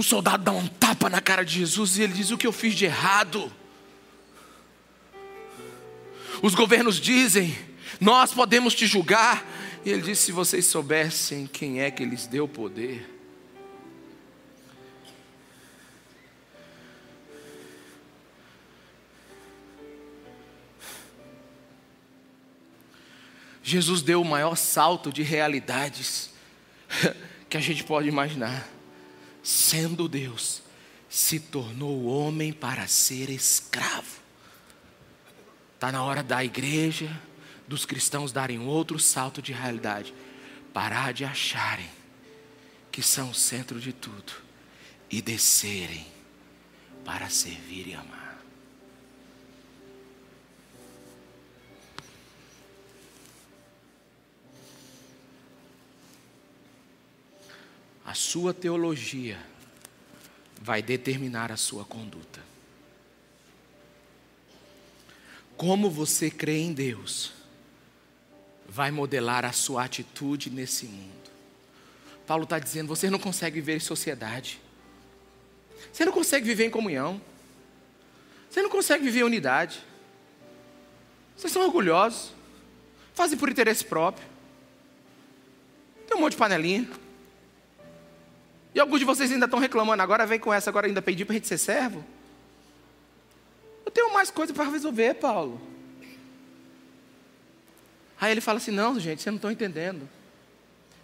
Um soldado dá um tapa na cara de Jesus e ele diz: O que eu fiz de errado? Os governos dizem: Nós podemos te julgar, e ele disse: Se vocês soubessem quem é que lhes deu poder. Jesus deu o maior salto de realidades que a gente pode imaginar. Sendo Deus, se tornou homem para ser escravo. Está na hora da igreja dos cristãos darem outro salto de realidade, parar de acharem que são o centro de tudo e descerem para servir e amar. A sua teologia vai determinar a sua conduta. Como você crê em Deus vai modelar a sua atitude nesse mundo. Paulo está dizendo: você não consegue viver em sociedade, você não consegue viver em comunhão, você não consegue viver em unidade, vocês são orgulhosos, fazem por interesse próprio, tem um monte de panelinha. E alguns de vocês ainda estão reclamando, agora vem com essa, agora ainda pedir para a gente ser servo. Eu tenho mais coisa para resolver, Paulo. Aí ele fala assim: Não, gente, vocês não estão entendendo.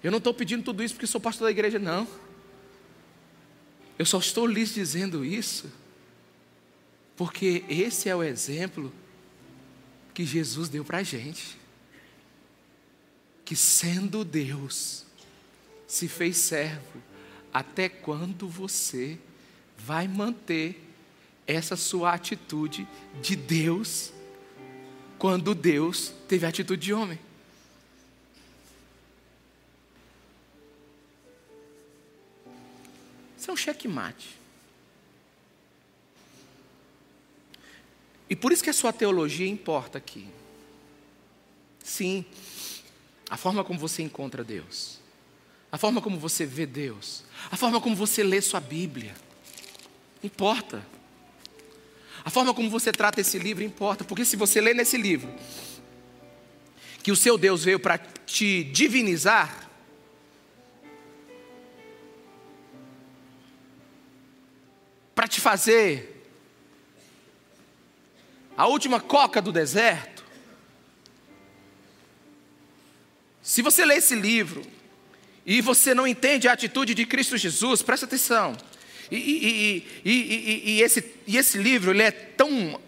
Eu não estou pedindo tudo isso porque sou pastor da igreja, não. Eu só estou lhes dizendo isso porque esse é o exemplo que Jesus deu para a gente. Que sendo Deus, se fez servo, até quando você vai manter essa sua atitude de Deus quando Deus teve a atitude de homem. Isso é um checkmate. E por isso que a sua teologia importa aqui. Sim, a forma como você encontra Deus, a forma como você vê Deus, a forma como você lê sua Bíblia, importa. A forma como você trata esse livro importa, porque se você lê nesse livro que o seu Deus veio para te divinizar, para te fazer a última coca do deserto, se você lê esse livro e você não entende a atitude de Cristo Jesus, presta atenção. E, e, e, e, esse, e esse livro ele é tão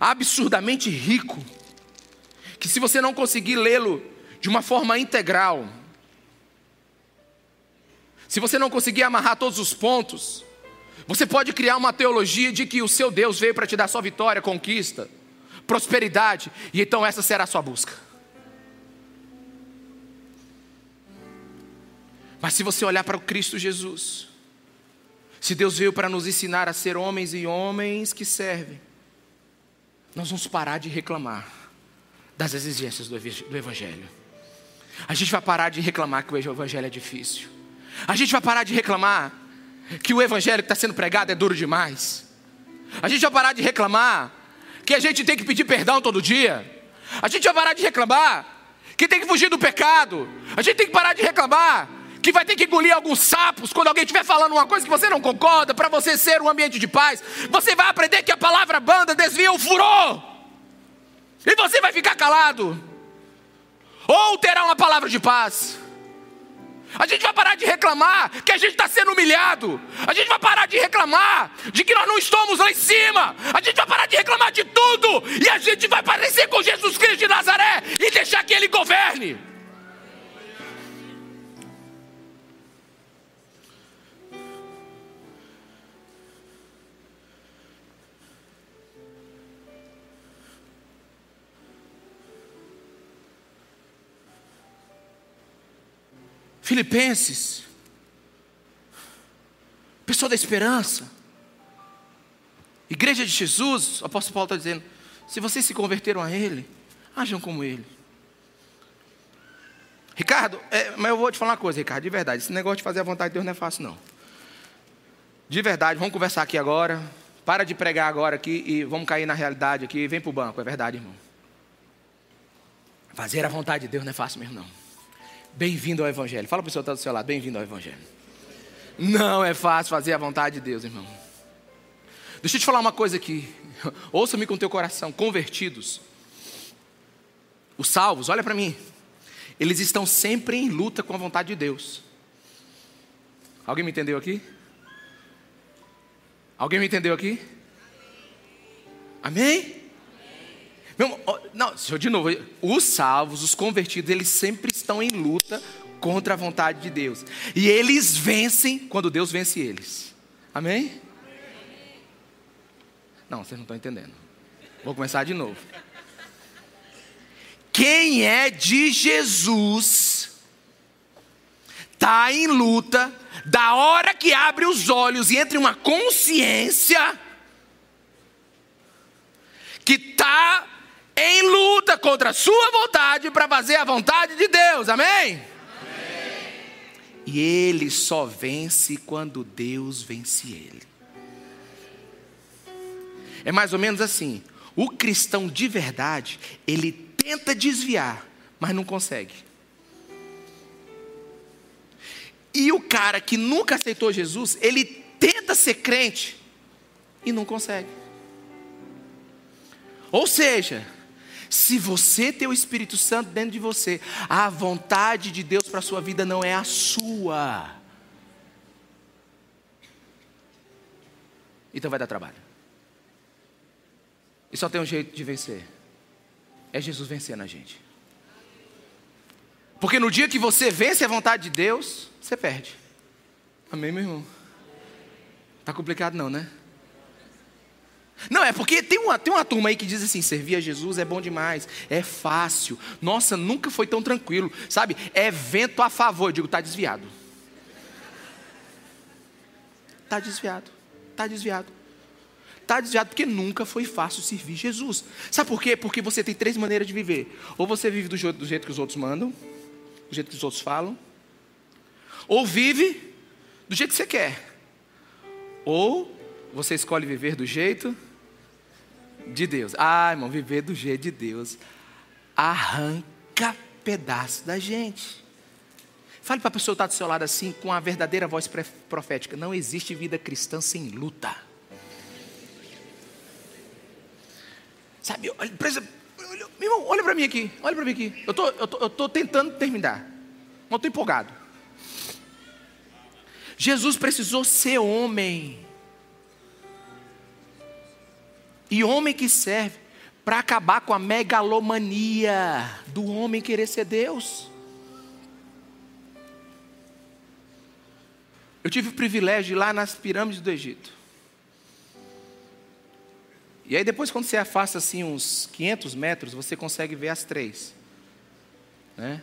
absurdamente rico que se você não conseguir lê-lo de uma forma integral, se você não conseguir amarrar todos os pontos, você pode criar uma teologia de que o seu Deus veio para te dar sua vitória, conquista, prosperidade, e então essa será a sua busca. Mas se você olhar para o Cristo Jesus, se Deus veio para nos ensinar a ser homens e homens que servem, nós vamos parar de reclamar das exigências do Evangelho. A gente vai parar de reclamar que o Evangelho é difícil. A gente vai parar de reclamar que o Evangelho que está sendo pregado é duro demais. A gente vai parar de reclamar que a gente tem que pedir perdão todo dia. A gente vai parar de reclamar que tem que fugir do pecado. A gente tem que parar de reclamar que vai ter que engolir alguns sapos quando alguém estiver falando uma coisa que você não concorda, para você ser um ambiente de paz. Você vai aprender que a palavra banda desvia o furor, e você vai ficar calado, ou terá uma palavra de paz. A gente vai parar de reclamar que a gente está sendo humilhado. A gente vai parar de reclamar de que nós não estamos lá em cima. A gente vai parar de reclamar de tudo. E a gente vai parecer com Jesus Cristo de Nazaré e deixar que Ele governe. Filipenses, pessoa da esperança, igreja de Jesus, o apóstolo Paulo está dizendo: se vocês se converteram a Ele, ajam como Ele. Ricardo, é, mas eu vou te falar uma coisa, Ricardo, de verdade, esse negócio de fazer a vontade de Deus não é fácil, não. De verdade, vamos conversar aqui agora. Para de pregar agora aqui e vamos cair na realidade aqui. Vem para o banco, é verdade, irmão. Fazer a vontade de Deus não é fácil mesmo, não. Bem-vindo ao Evangelho. Fala para o pessoal que está do seu lado, bem-vindo ao Evangelho. Não é fácil fazer a vontade de Deus, irmão. Deixa eu te falar uma coisa aqui. Ouça-me com teu coração, convertidos. Os salvos, olha para mim. Eles estão sempre em luta com a vontade de Deus. Alguém me entendeu aqui? Alguém me entendeu aqui? Amém? Meu, não, de novo, os salvos, os convertidos, eles sempre estão em luta contra a vontade de Deus. E eles vencem quando Deus vence eles. Amém? Não, vocês não estão entendendo. Vou começar de novo. Quem é de Jesus está em luta da hora que abre os olhos e entra uma consciência que está em luta contra a sua vontade para fazer a vontade de Deus, amém? amém? E ele só vence quando Deus vence ele. É mais ou menos assim: o cristão de verdade, ele tenta desviar, mas não consegue. E o cara que nunca aceitou Jesus, ele tenta ser crente e não consegue. Ou seja, se você tem o Espírito Santo dentro de você, a vontade de Deus para a sua vida não é a sua. Então vai dar trabalho. E só tem um jeito de vencer: é Jesus vencendo a gente. Porque no dia que você vence a vontade de Deus, você perde. Amém, meu irmão? Tá complicado não, né? Não, é porque tem uma, tem uma turma aí que diz assim: servir a Jesus é bom demais, é fácil. Nossa, nunca foi tão tranquilo, sabe? É vento a favor. Eu digo, está desviado. Está desviado, está desviado. Está desviado porque nunca foi fácil servir Jesus. Sabe por quê? Porque você tem três maneiras de viver: ou você vive do jeito, do jeito que os outros mandam, do jeito que os outros falam, ou vive do jeito que você quer, ou você escolhe viver do jeito de Deus. Ah, irmão, viver do jeito de Deus arranca pedaço da gente. Fale para a pessoa que está do seu lado assim, com a verdadeira voz profética: não existe vida cristã sem luta. Sabe, olha, olha, irmão, olha para mim aqui, olha para mim aqui. Eu tô, estou tô, eu tô tentando terminar, mas estou empolgado. Jesus precisou ser homem e homem que serve para acabar com a megalomania do homem querer ser Deus. Eu tive o privilégio de ir lá nas pirâmides do Egito. E aí depois quando você afasta assim uns 500 metros, você consegue ver as três. Né?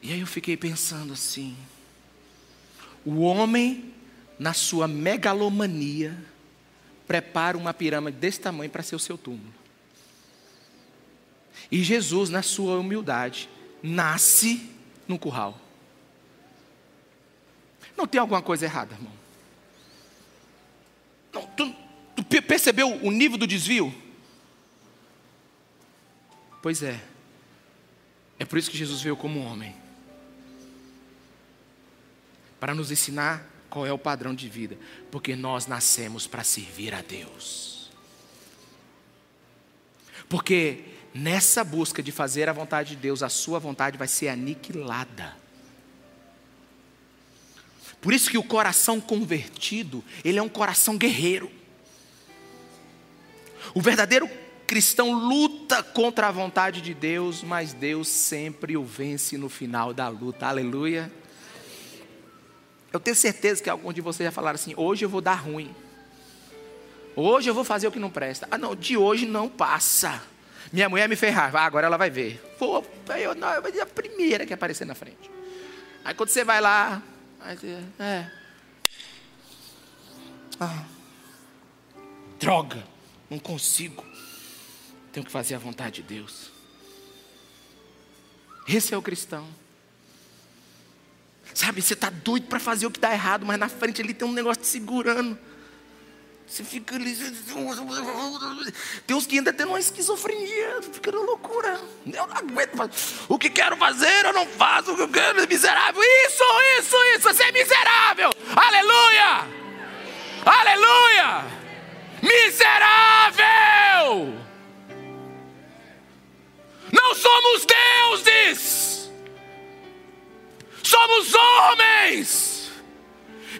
E aí eu fiquei pensando assim, o homem na sua megalomania, prepara uma pirâmide desse tamanho para ser o seu túmulo. E Jesus, na sua humildade, nasce num curral. Não tem alguma coisa errada, irmão? Não, tu, tu percebeu o nível do desvio? Pois é. É por isso que Jesus veio como homem para nos ensinar qual é o padrão de vida? Porque nós nascemos para servir a Deus. Porque nessa busca de fazer a vontade de Deus, a sua vontade vai ser aniquilada. Por isso que o coração convertido, ele é um coração guerreiro. O verdadeiro cristão luta contra a vontade de Deus, mas Deus sempre o vence no final da luta. Aleluia. Eu tenho certeza que alguns de vocês já falaram assim: hoje eu vou dar ruim. Hoje eu vou fazer o que não presta. Ah, não, de hoje não passa. Minha mulher me ferrar, ah, agora ela vai ver. Pô, eu não, eu vou a primeira que aparecer na frente. Aí quando você vai lá, você, é. Ah, droga, não consigo. Tenho que fazer a vontade de Deus. Esse é o cristão. Sabe, você está doido para fazer o que está errado, mas na frente ali tem um negócio te segurando. Você fica ali. Tem uns que ainda tem uma esquizofrenia, fica na loucura. Eu não aguento. O que quero fazer, eu não faço. O que eu quero é miserável. Isso, isso, isso. Você é miserável. Aleluia! Aleluia! Miserável! Não somos deuses! Somos homens.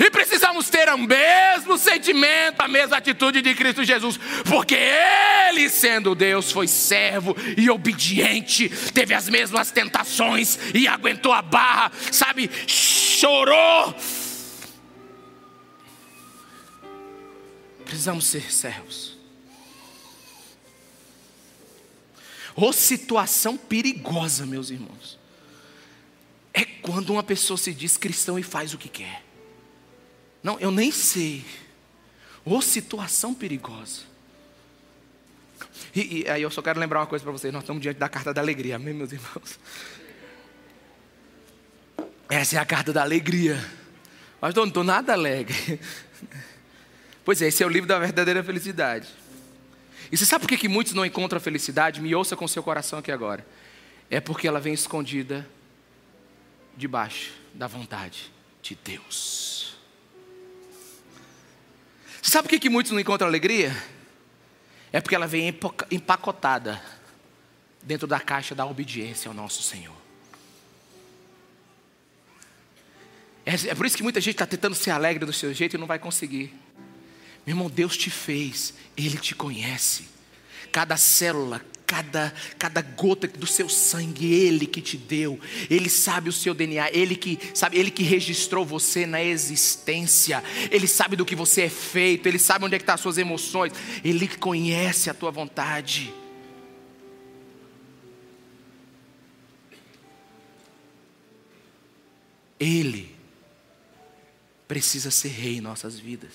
E precisamos ter o mesmo sentimento, a mesma atitude de Cristo Jesus, porque Ele, sendo Deus, foi servo e obediente, teve as mesmas tentações e aguentou a barra, sabe, chorou. Precisamos ser servos. Ô situação perigosa, meus irmãos é quando uma pessoa se diz cristão e faz o que quer. Não, eu nem sei. Ou situação perigosa. E, e, aí eu só quero lembrar uma coisa para vocês: nós estamos diante da carta da alegria, amém, meus irmãos? Essa é a carta da alegria. Mas não estou nada alegre. Pois é, esse é o livro da verdadeira felicidade. E você sabe por que, que muitos não encontram a felicidade? Me ouça com seu coração aqui agora. É porque ela vem escondida debaixo da vontade de Deus. Sabe por que, que muitos não encontram alegria? É porque ela vem empacotada dentro da caixa da obediência ao nosso Senhor. É, é por isso que muita gente está tentando ser alegre do seu jeito e não vai conseguir. Meu irmão, Deus te fez, Ele te conhece. Cada célula, cada, cada gota do seu sangue, Ele que te deu. Ele sabe o seu DNA, Ele que sabe, Ele que registrou você na existência. Ele sabe do que você é feito, Ele sabe onde é que estão tá as suas emoções, Ele conhece a tua vontade. Ele precisa ser rei em nossas vidas.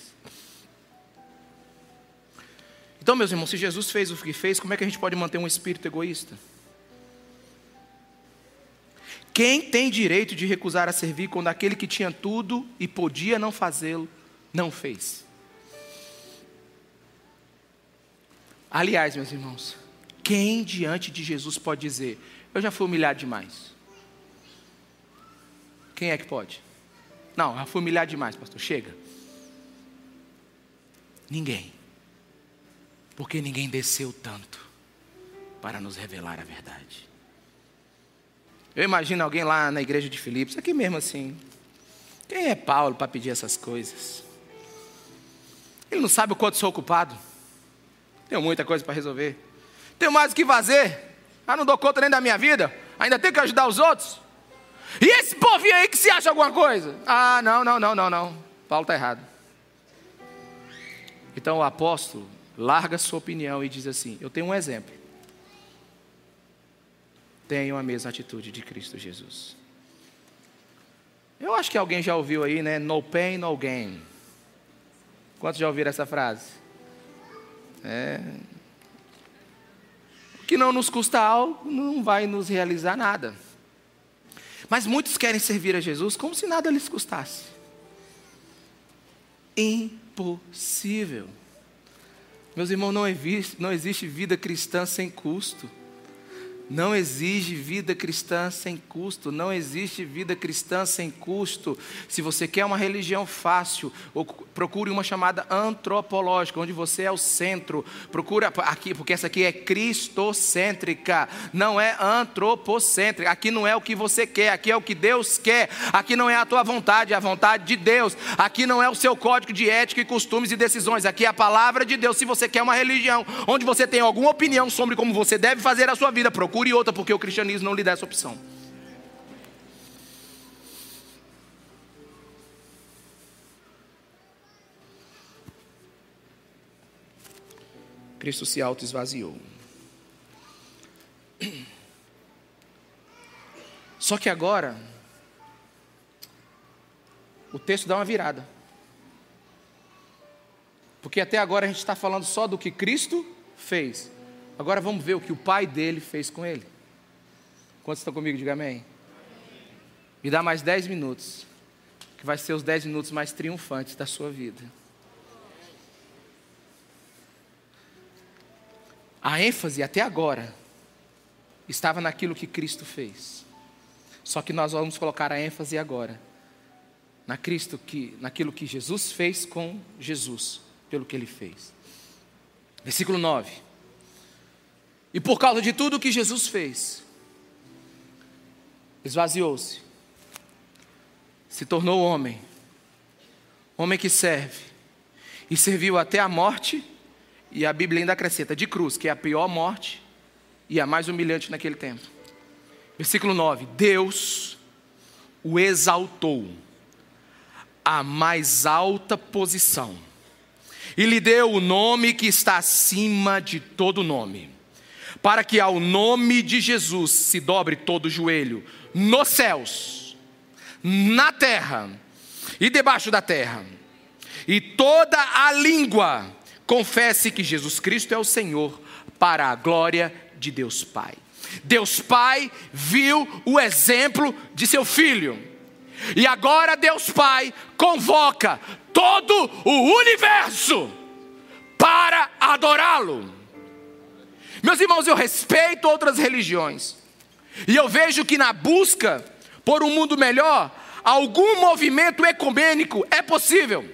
Então, meus irmãos, se Jesus fez o que fez, como é que a gente pode manter um espírito egoísta? Quem tem direito de recusar a servir quando aquele que tinha tudo e podia não fazê-lo, não fez? Aliás, meus irmãos, quem diante de Jesus pode dizer: Eu já fui humilhado demais? Quem é que pode? Não, já fui humilhado demais, pastor. Chega. Ninguém. Porque ninguém desceu tanto para nos revelar a verdade. Eu imagino alguém lá na igreja de Filipos, aqui mesmo assim. Quem é Paulo para pedir essas coisas? Ele não sabe o quanto sou ocupado. Tenho muita coisa para resolver. Tenho mais o que fazer. Ah, não dou conta nem da minha vida. Ainda tenho que ajudar os outros. E esse povinho aí que se acha alguma coisa? Ah, não, não, não, não, não. Paulo está errado. Então o apóstolo larga sua opinião e diz assim: Eu tenho um exemplo. Tenho a mesma atitude de Cristo Jesus. Eu acho que alguém já ouviu aí, né? No pain, no gain. Quantos já ouviram essa frase? É. O que não nos custa algo não vai nos realizar nada. Mas muitos querem servir a Jesus como se nada lhes custasse. Impossível. Meus irmãos, não existe, não existe vida cristã sem custo. Não exige vida cristã sem custo, não existe vida cristã sem custo. Se você quer uma religião fácil, procure uma chamada antropológica, onde você é o centro. Procura aqui, porque essa aqui é cristocêntrica, não é antropocêntrica. Aqui não é o que você quer, aqui é o que Deus quer. Aqui não é a tua vontade, é a vontade de Deus. Aqui não é o seu código de ética e costumes e decisões. Aqui é a palavra de Deus. Se você quer uma religião onde você tem alguma opinião sobre como você deve fazer a sua vida, procure procure outra, porque o cristianismo não lhe dá essa opção. Cristo se auto-esvaziou. Só que agora, o texto dá uma virada. Porque até agora a gente está falando só do que Cristo fez. Agora vamos ver o que o pai dele fez com ele. Quantos estão comigo? Diga amém. Me dá mais dez minutos, que vai ser os dez minutos mais triunfantes da sua vida. A ênfase até agora estava naquilo que Cristo fez. Só que nós vamos colocar a ênfase agora na Cristo que, naquilo que Jesus fez com Jesus, pelo que ele fez. Versículo 9. E por causa de tudo que Jesus fez, esvaziou-se, se tornou homem, homem que serve, e serviu até a morte, e a Bíblia ainda acrescenta, de cruz, que é a pior morte e a mais humilhante naquele tempo. Versículo 9: Deus o exaltou à mais alta posição e lhe deu o nome que está acima de todo nome para que ao nome de Jesus se dobre todo o joelho, nos céus, na terra e debaixo da terra, e toda a língua confesse que Jesus Cristo é o Senhor, para a glória de Deus Pai. Deus Pai viu o exemplo de seu filho, e agora Deus Pai convoca todo o universo para adorá-lo. Meus irmãos, eu respeito outras religiões. E eu vejo que na busca por um mundo melhor, algum movimento ecumênico é possível.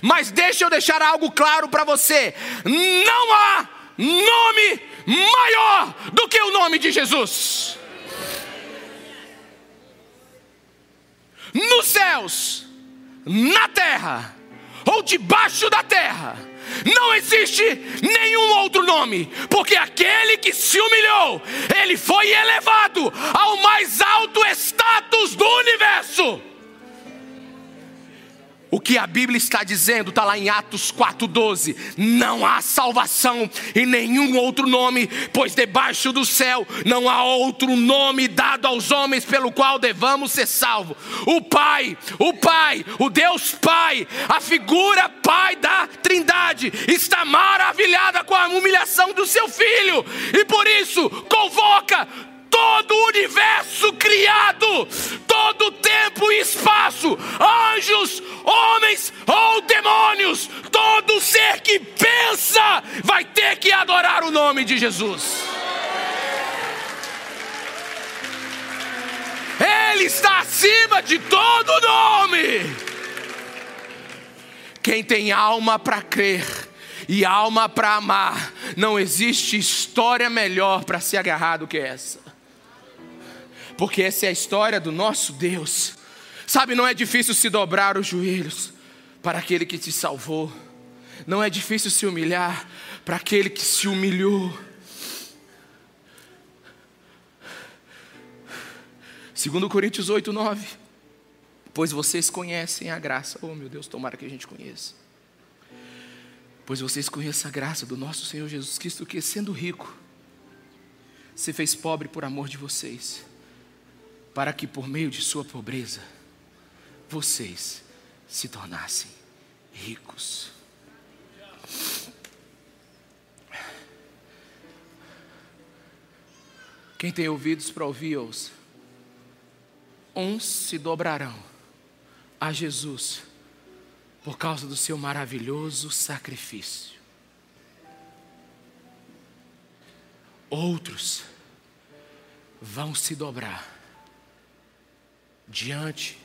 Mas deixa eu deixar algo claro para você: não há nome maior do que o nome de Jesus. Nos céus, na terra ou debaixo da terra, Não existe nenhum outro nome, porque aquele que se humilhou, ele foi elevado ao mais alto status do universo. O que a Bíblia está dizendo está lá em Atos 4,12: não há salvação em nenhum outro nome, pois debaixo do céu não há outro nome dado aos homens pelo qual devamos ser salvos. O Pai, o Pai, o Deus Pai, a figura Pai da Trindade, está maravilhada com a humilhação do seu filho, e por isso convoca todo o universo criado, todo tempo e espaço, anjos, homens ou demônios, todo ser que pensa vai ter que adorar o nome de Jesus. Ele está acima de todo nome. Quem tem alma para crer e alma para amar, não existe história melhor para se agarrar do que essa porque essa é a história do nosso Deus. Sabe, não é difícil se dobrar os joelhos para aquele que te salvou, não é difícil se humilhar para aquele que se humilhou. Segundo Coríntios 8, 9. Pois vocês conhecem a graça. Oh meu Deus, tomara que a gente conheça. Pois vocês conhecem a graça do nosso Senhor Jesus Cristo, que sendo rico, se fez pobre por amor de vocês para que por meio de sua pobreza vocês se tornassem ricos. Quem tem ouvidos para ouvir, ouça. Uns se dobrarão a Jesus por causa do seu maravilhoso sacrifício. Outros vão se dobrar diante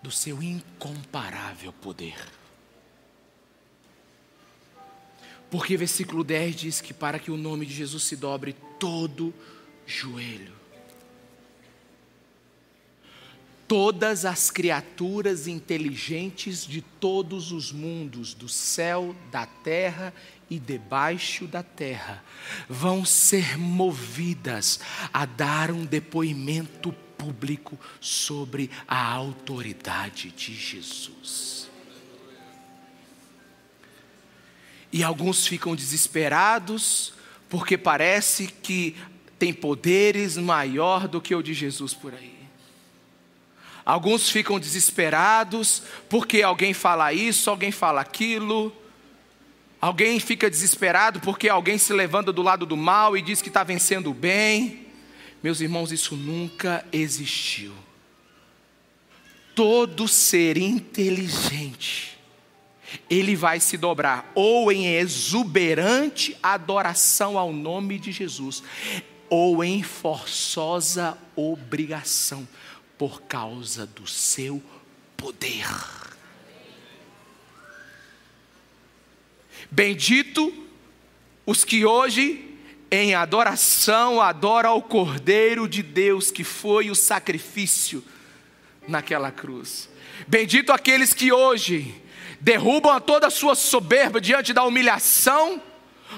do seu incomparável poder. Porque versículo 10 diz que para que o nome de Jesus se dobre todo joelho, todas as criaturas inteligentes de todos os mundos, do céu, da terra e debaixo da terra, vão ser movidas a dar um depoimento público sobre a autoridade de Jesus. E alguns ficam desesperados, porque parece que tem poderes maior do que o de Jesus por aí. Alguns ficam desesperados porque alguém fala isso, alguém fala aquilo. Alguém fica desesperado porque alguém se levanta do lado do mal e diz que está vencendo o bem. Meus irmãos, isso nunca existiu. Todo ser inteligente, ele vai se dobrar ou em exuberante adoração ao nome de Jesus, ou em forçosa obrigação, por causa do seu poder. Bendito os que hoje, em adoração, adoram ao Cordeiro de Deus, que foi o sacrifício naquela cruz. Bendito aqueles que hoje derrubam toda a sua soberba diante da humilhação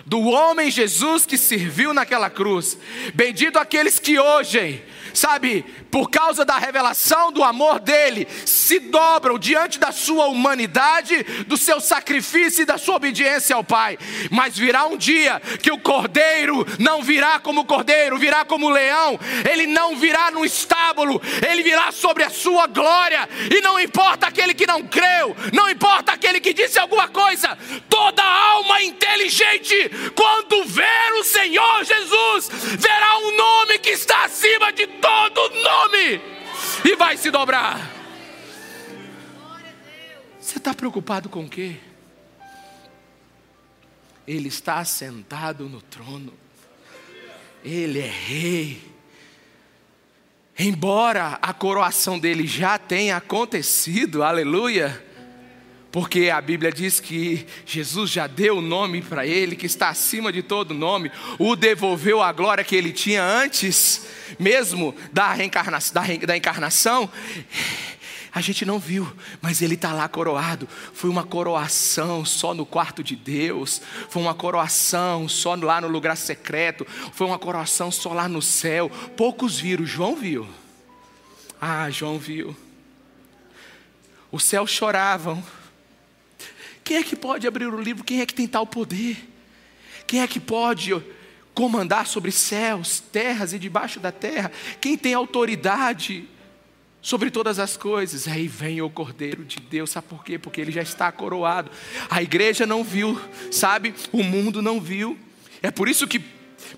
do homem Jesus que serviu naquela cruz. Bendito aqueles que hoje sabe, por causa da revelação do amor dele, se dobram diante da sua humanidade, do seu sacrifício e da sua obediência ao Pai. Mas virá um dia que o cordeiro não virá como cordeiro, virá como leão, ele não virá no estábulo, ele virá sobre a sua glória, e não importa aquele que não creu, não importa aquele que disse alguma coisa, toda alma inteligente, quando ver o Senhor Jesus, verá um nome que está acima de todo nome e vai se dobrar. Você está preocupado com o quê? Ele está sentado no trono, ele é rei. Embora a coroação dele já tenha acontecido, aleluia, porque a Bíblia diz que Jesus já deu o nome para ele, que está acima de todo nome, o devolveu a glória que ele tinha antes mesmo da, reencarnação, da, da encarnação, A gente não viu, mas ele está lá coroado. Foi uma coroação só no quarto de Deus. Foi uma coroação só lá no lugar secreto. Foi uma coroação só lá no céu. Poucos viram, João viu. Ah, João viu. Os céus choravam. Quem é que pode abrir o livro? Quem é que tem tal poder? Quem é que pode comandar sobre céus, terras e debaixo da terra? Quem tem autoridade sobre todas as coisas? Aí vem o Cordeiro de Deus, sabe por quê? Porque ele já está coroado. A igreja não viu, sabe? O mundo não viu. É por isso que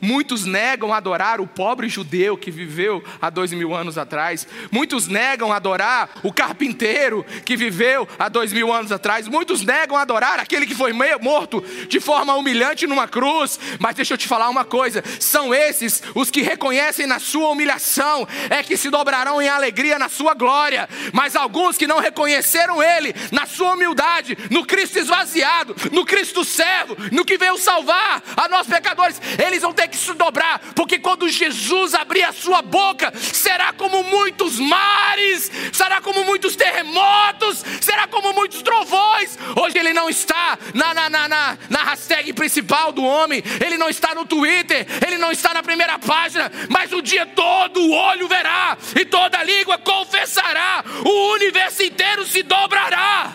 Muitos negam adorar o pobre judeu que viveu há dois mil anos atrás. Muitos negam adorar o carpinteiro que viveu há dois mil anos atrás. Muitos negam adorar aquele que foi morto de forma humilhante numa cruz. Mas deixa eu te falar uma coisa: são esses os que reconhecem na sua humilhação, é que se dobrarão em alegria na sua glória. Mas alguns que não reconheceram Ele na sua humildade, no Cristo esvaziado, no Cristo servo, no que veio salvar a nós pecadores, eles vão ter que se dobrar, porque quando Jesus abrir a sua boca, será como muitos mares, será como muitos terremotos, será como muitos trovões. Hoje ele não está na, na, na, na, na hashtag principal do homem, ele não está no Twitter, ele não está na primeira página, mas o dia todo o olho verá e toda língua confessará, o universo inteiro se dobrará.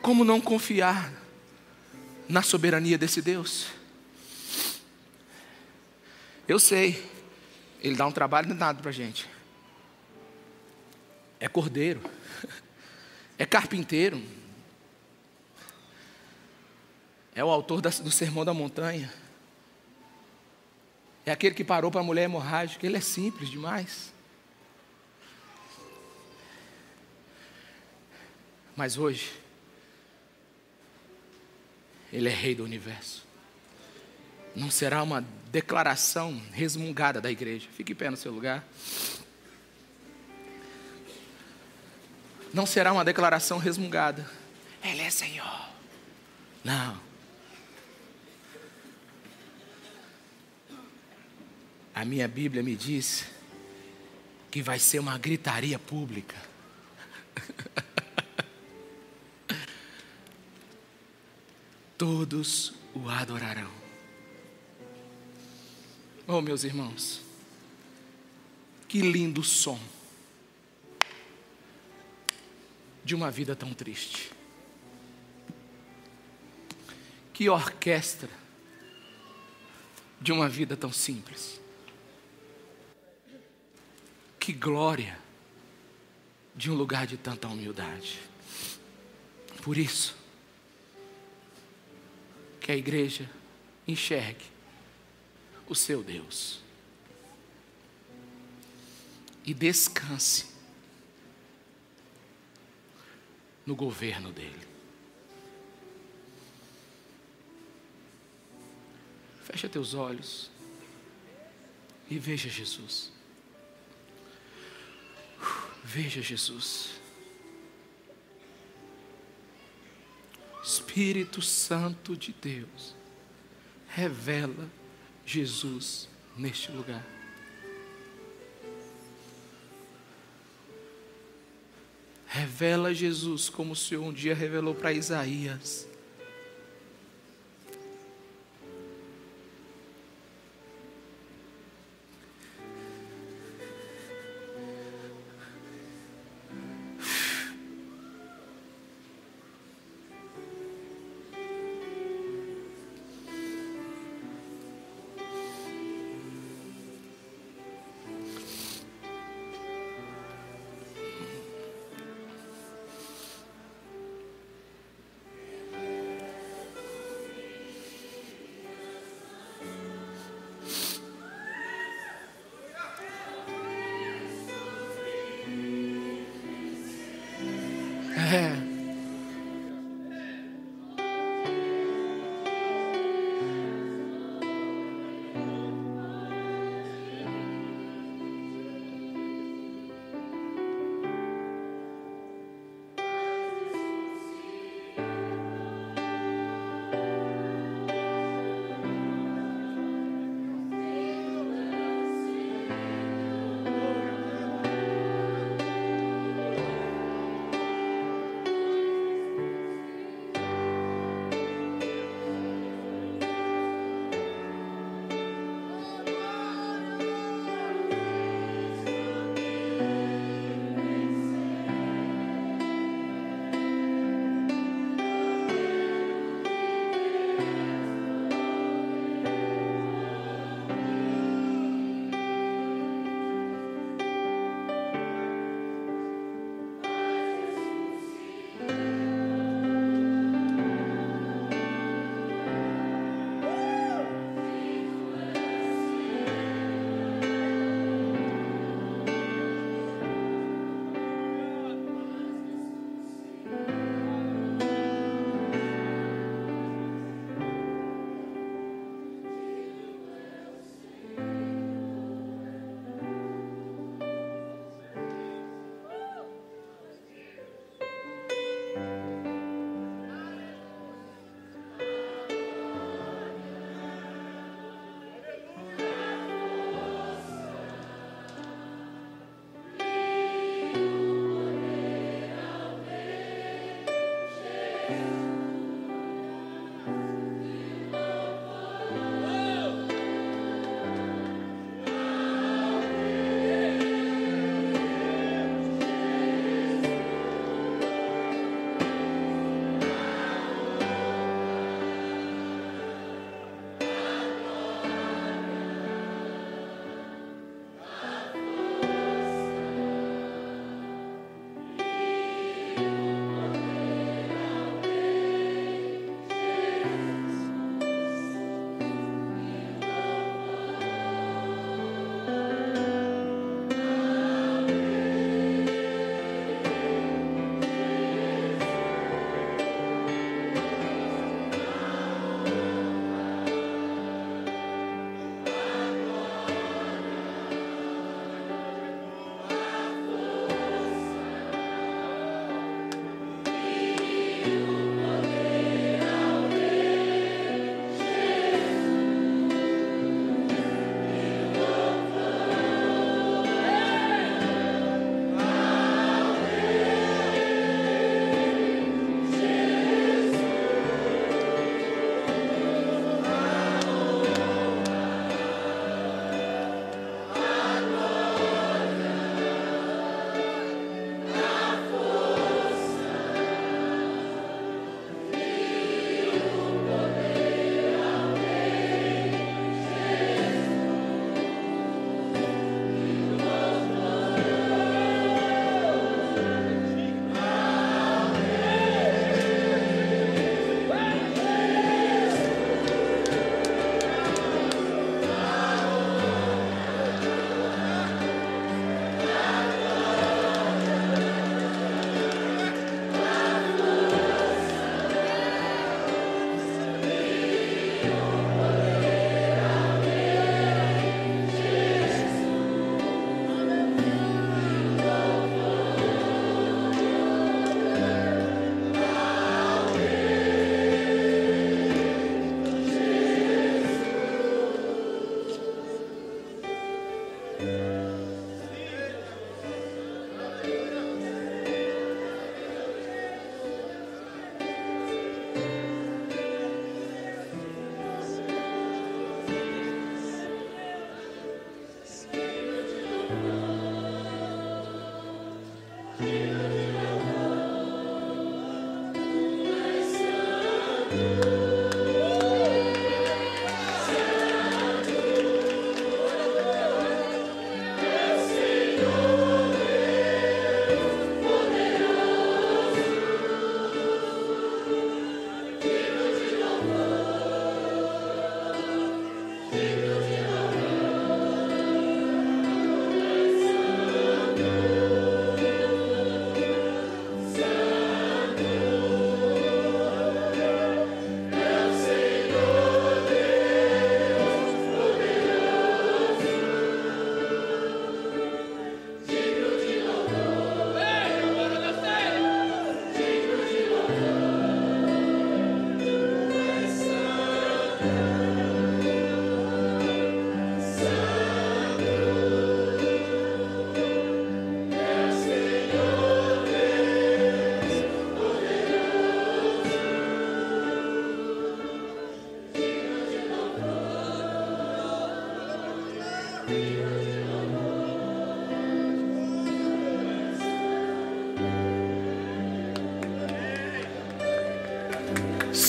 Como não confiar na soberania desse Deus. Eu sei, Ele dá um trabalho danado para a gente. É cordeiro, é carpinteiro, é o autor do Sermão da Montanha, é aquele que parou para a mulher hemorrágica. Ele é simples demais. Mas hoje, ele é rei do universo. Não será uma declaração resmungada da igreja. Fique em pé no seu lugar. Não será uma declaração resmungada. Ele é Senhor. Não. A minha Bíblia me diz que vai ser uma gritaria pública. todos o adorarão. Oh, meus irmãos, que lindo som de uma vida tão triste. Que orquestra de uma vida tão simples. Que glória de um lugar de tanta humildade. Por isso, que a igreja enxergue o seu Deus e descanse no governo dele. Fecha teus olhos e veja Jesus. Veja Jesus. Espírito Santo de Deus, revela Jesus neste lugar. Revela Jesus como o Senhor um dia revelou para Isaías.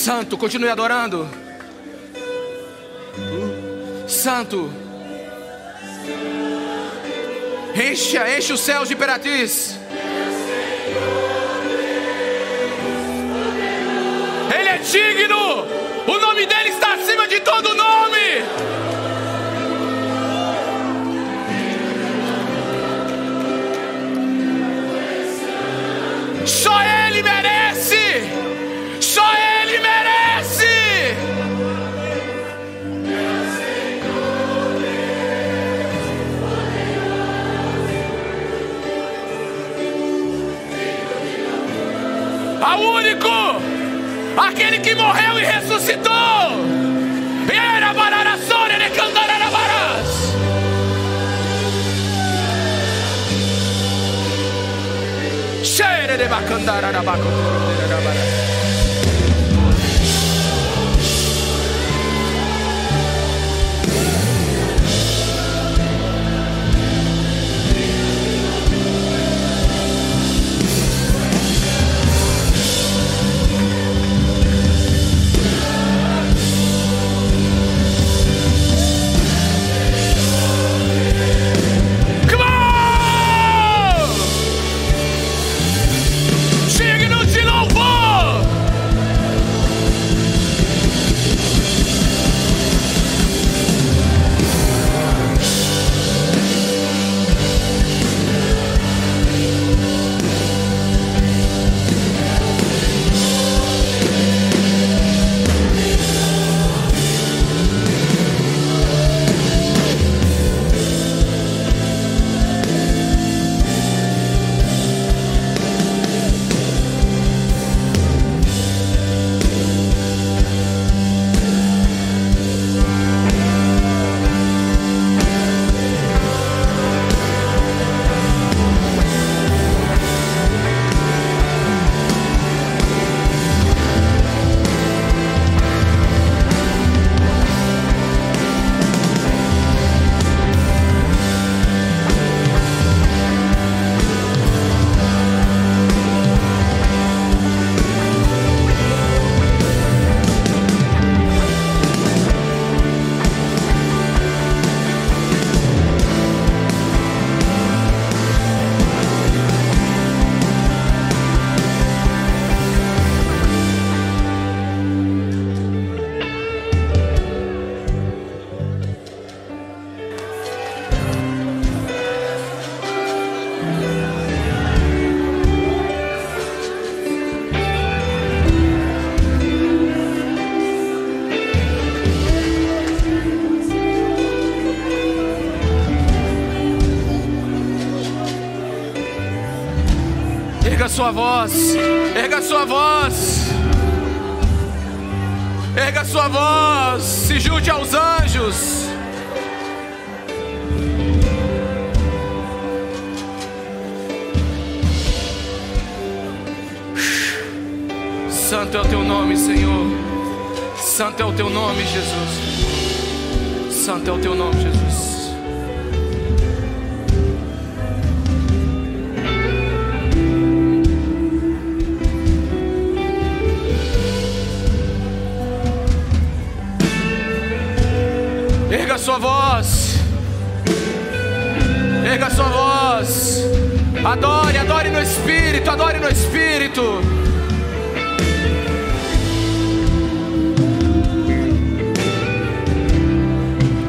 Santo, continue adorando. Santo. Enche, enche os céus de imperatriz. Ele é digno. Cheire sua voz, erga sua voz, erga sua voz, se junte aos anjos. Santo é o teu nome, Senhor. Santo é o teu nome, Jesus. Santo é o teu nome, Jesus. Sua voz. Erga sua voz. Adore, adore no espírito, adore no espírito.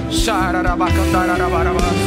Xararabacandararabarabá.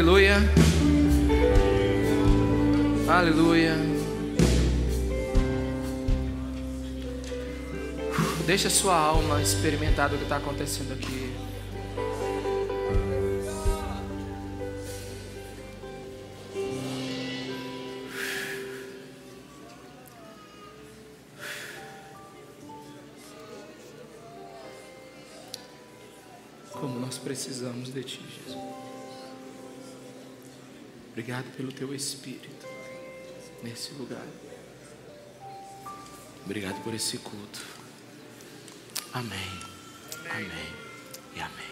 Aleluia. Aleluia. Deixa a sua alma experimentar o que está acontecendo aqui. Obrigado pelo Teu Espírito nesse lugar. Obrigado por esse culto. Amém. Amém. E amém.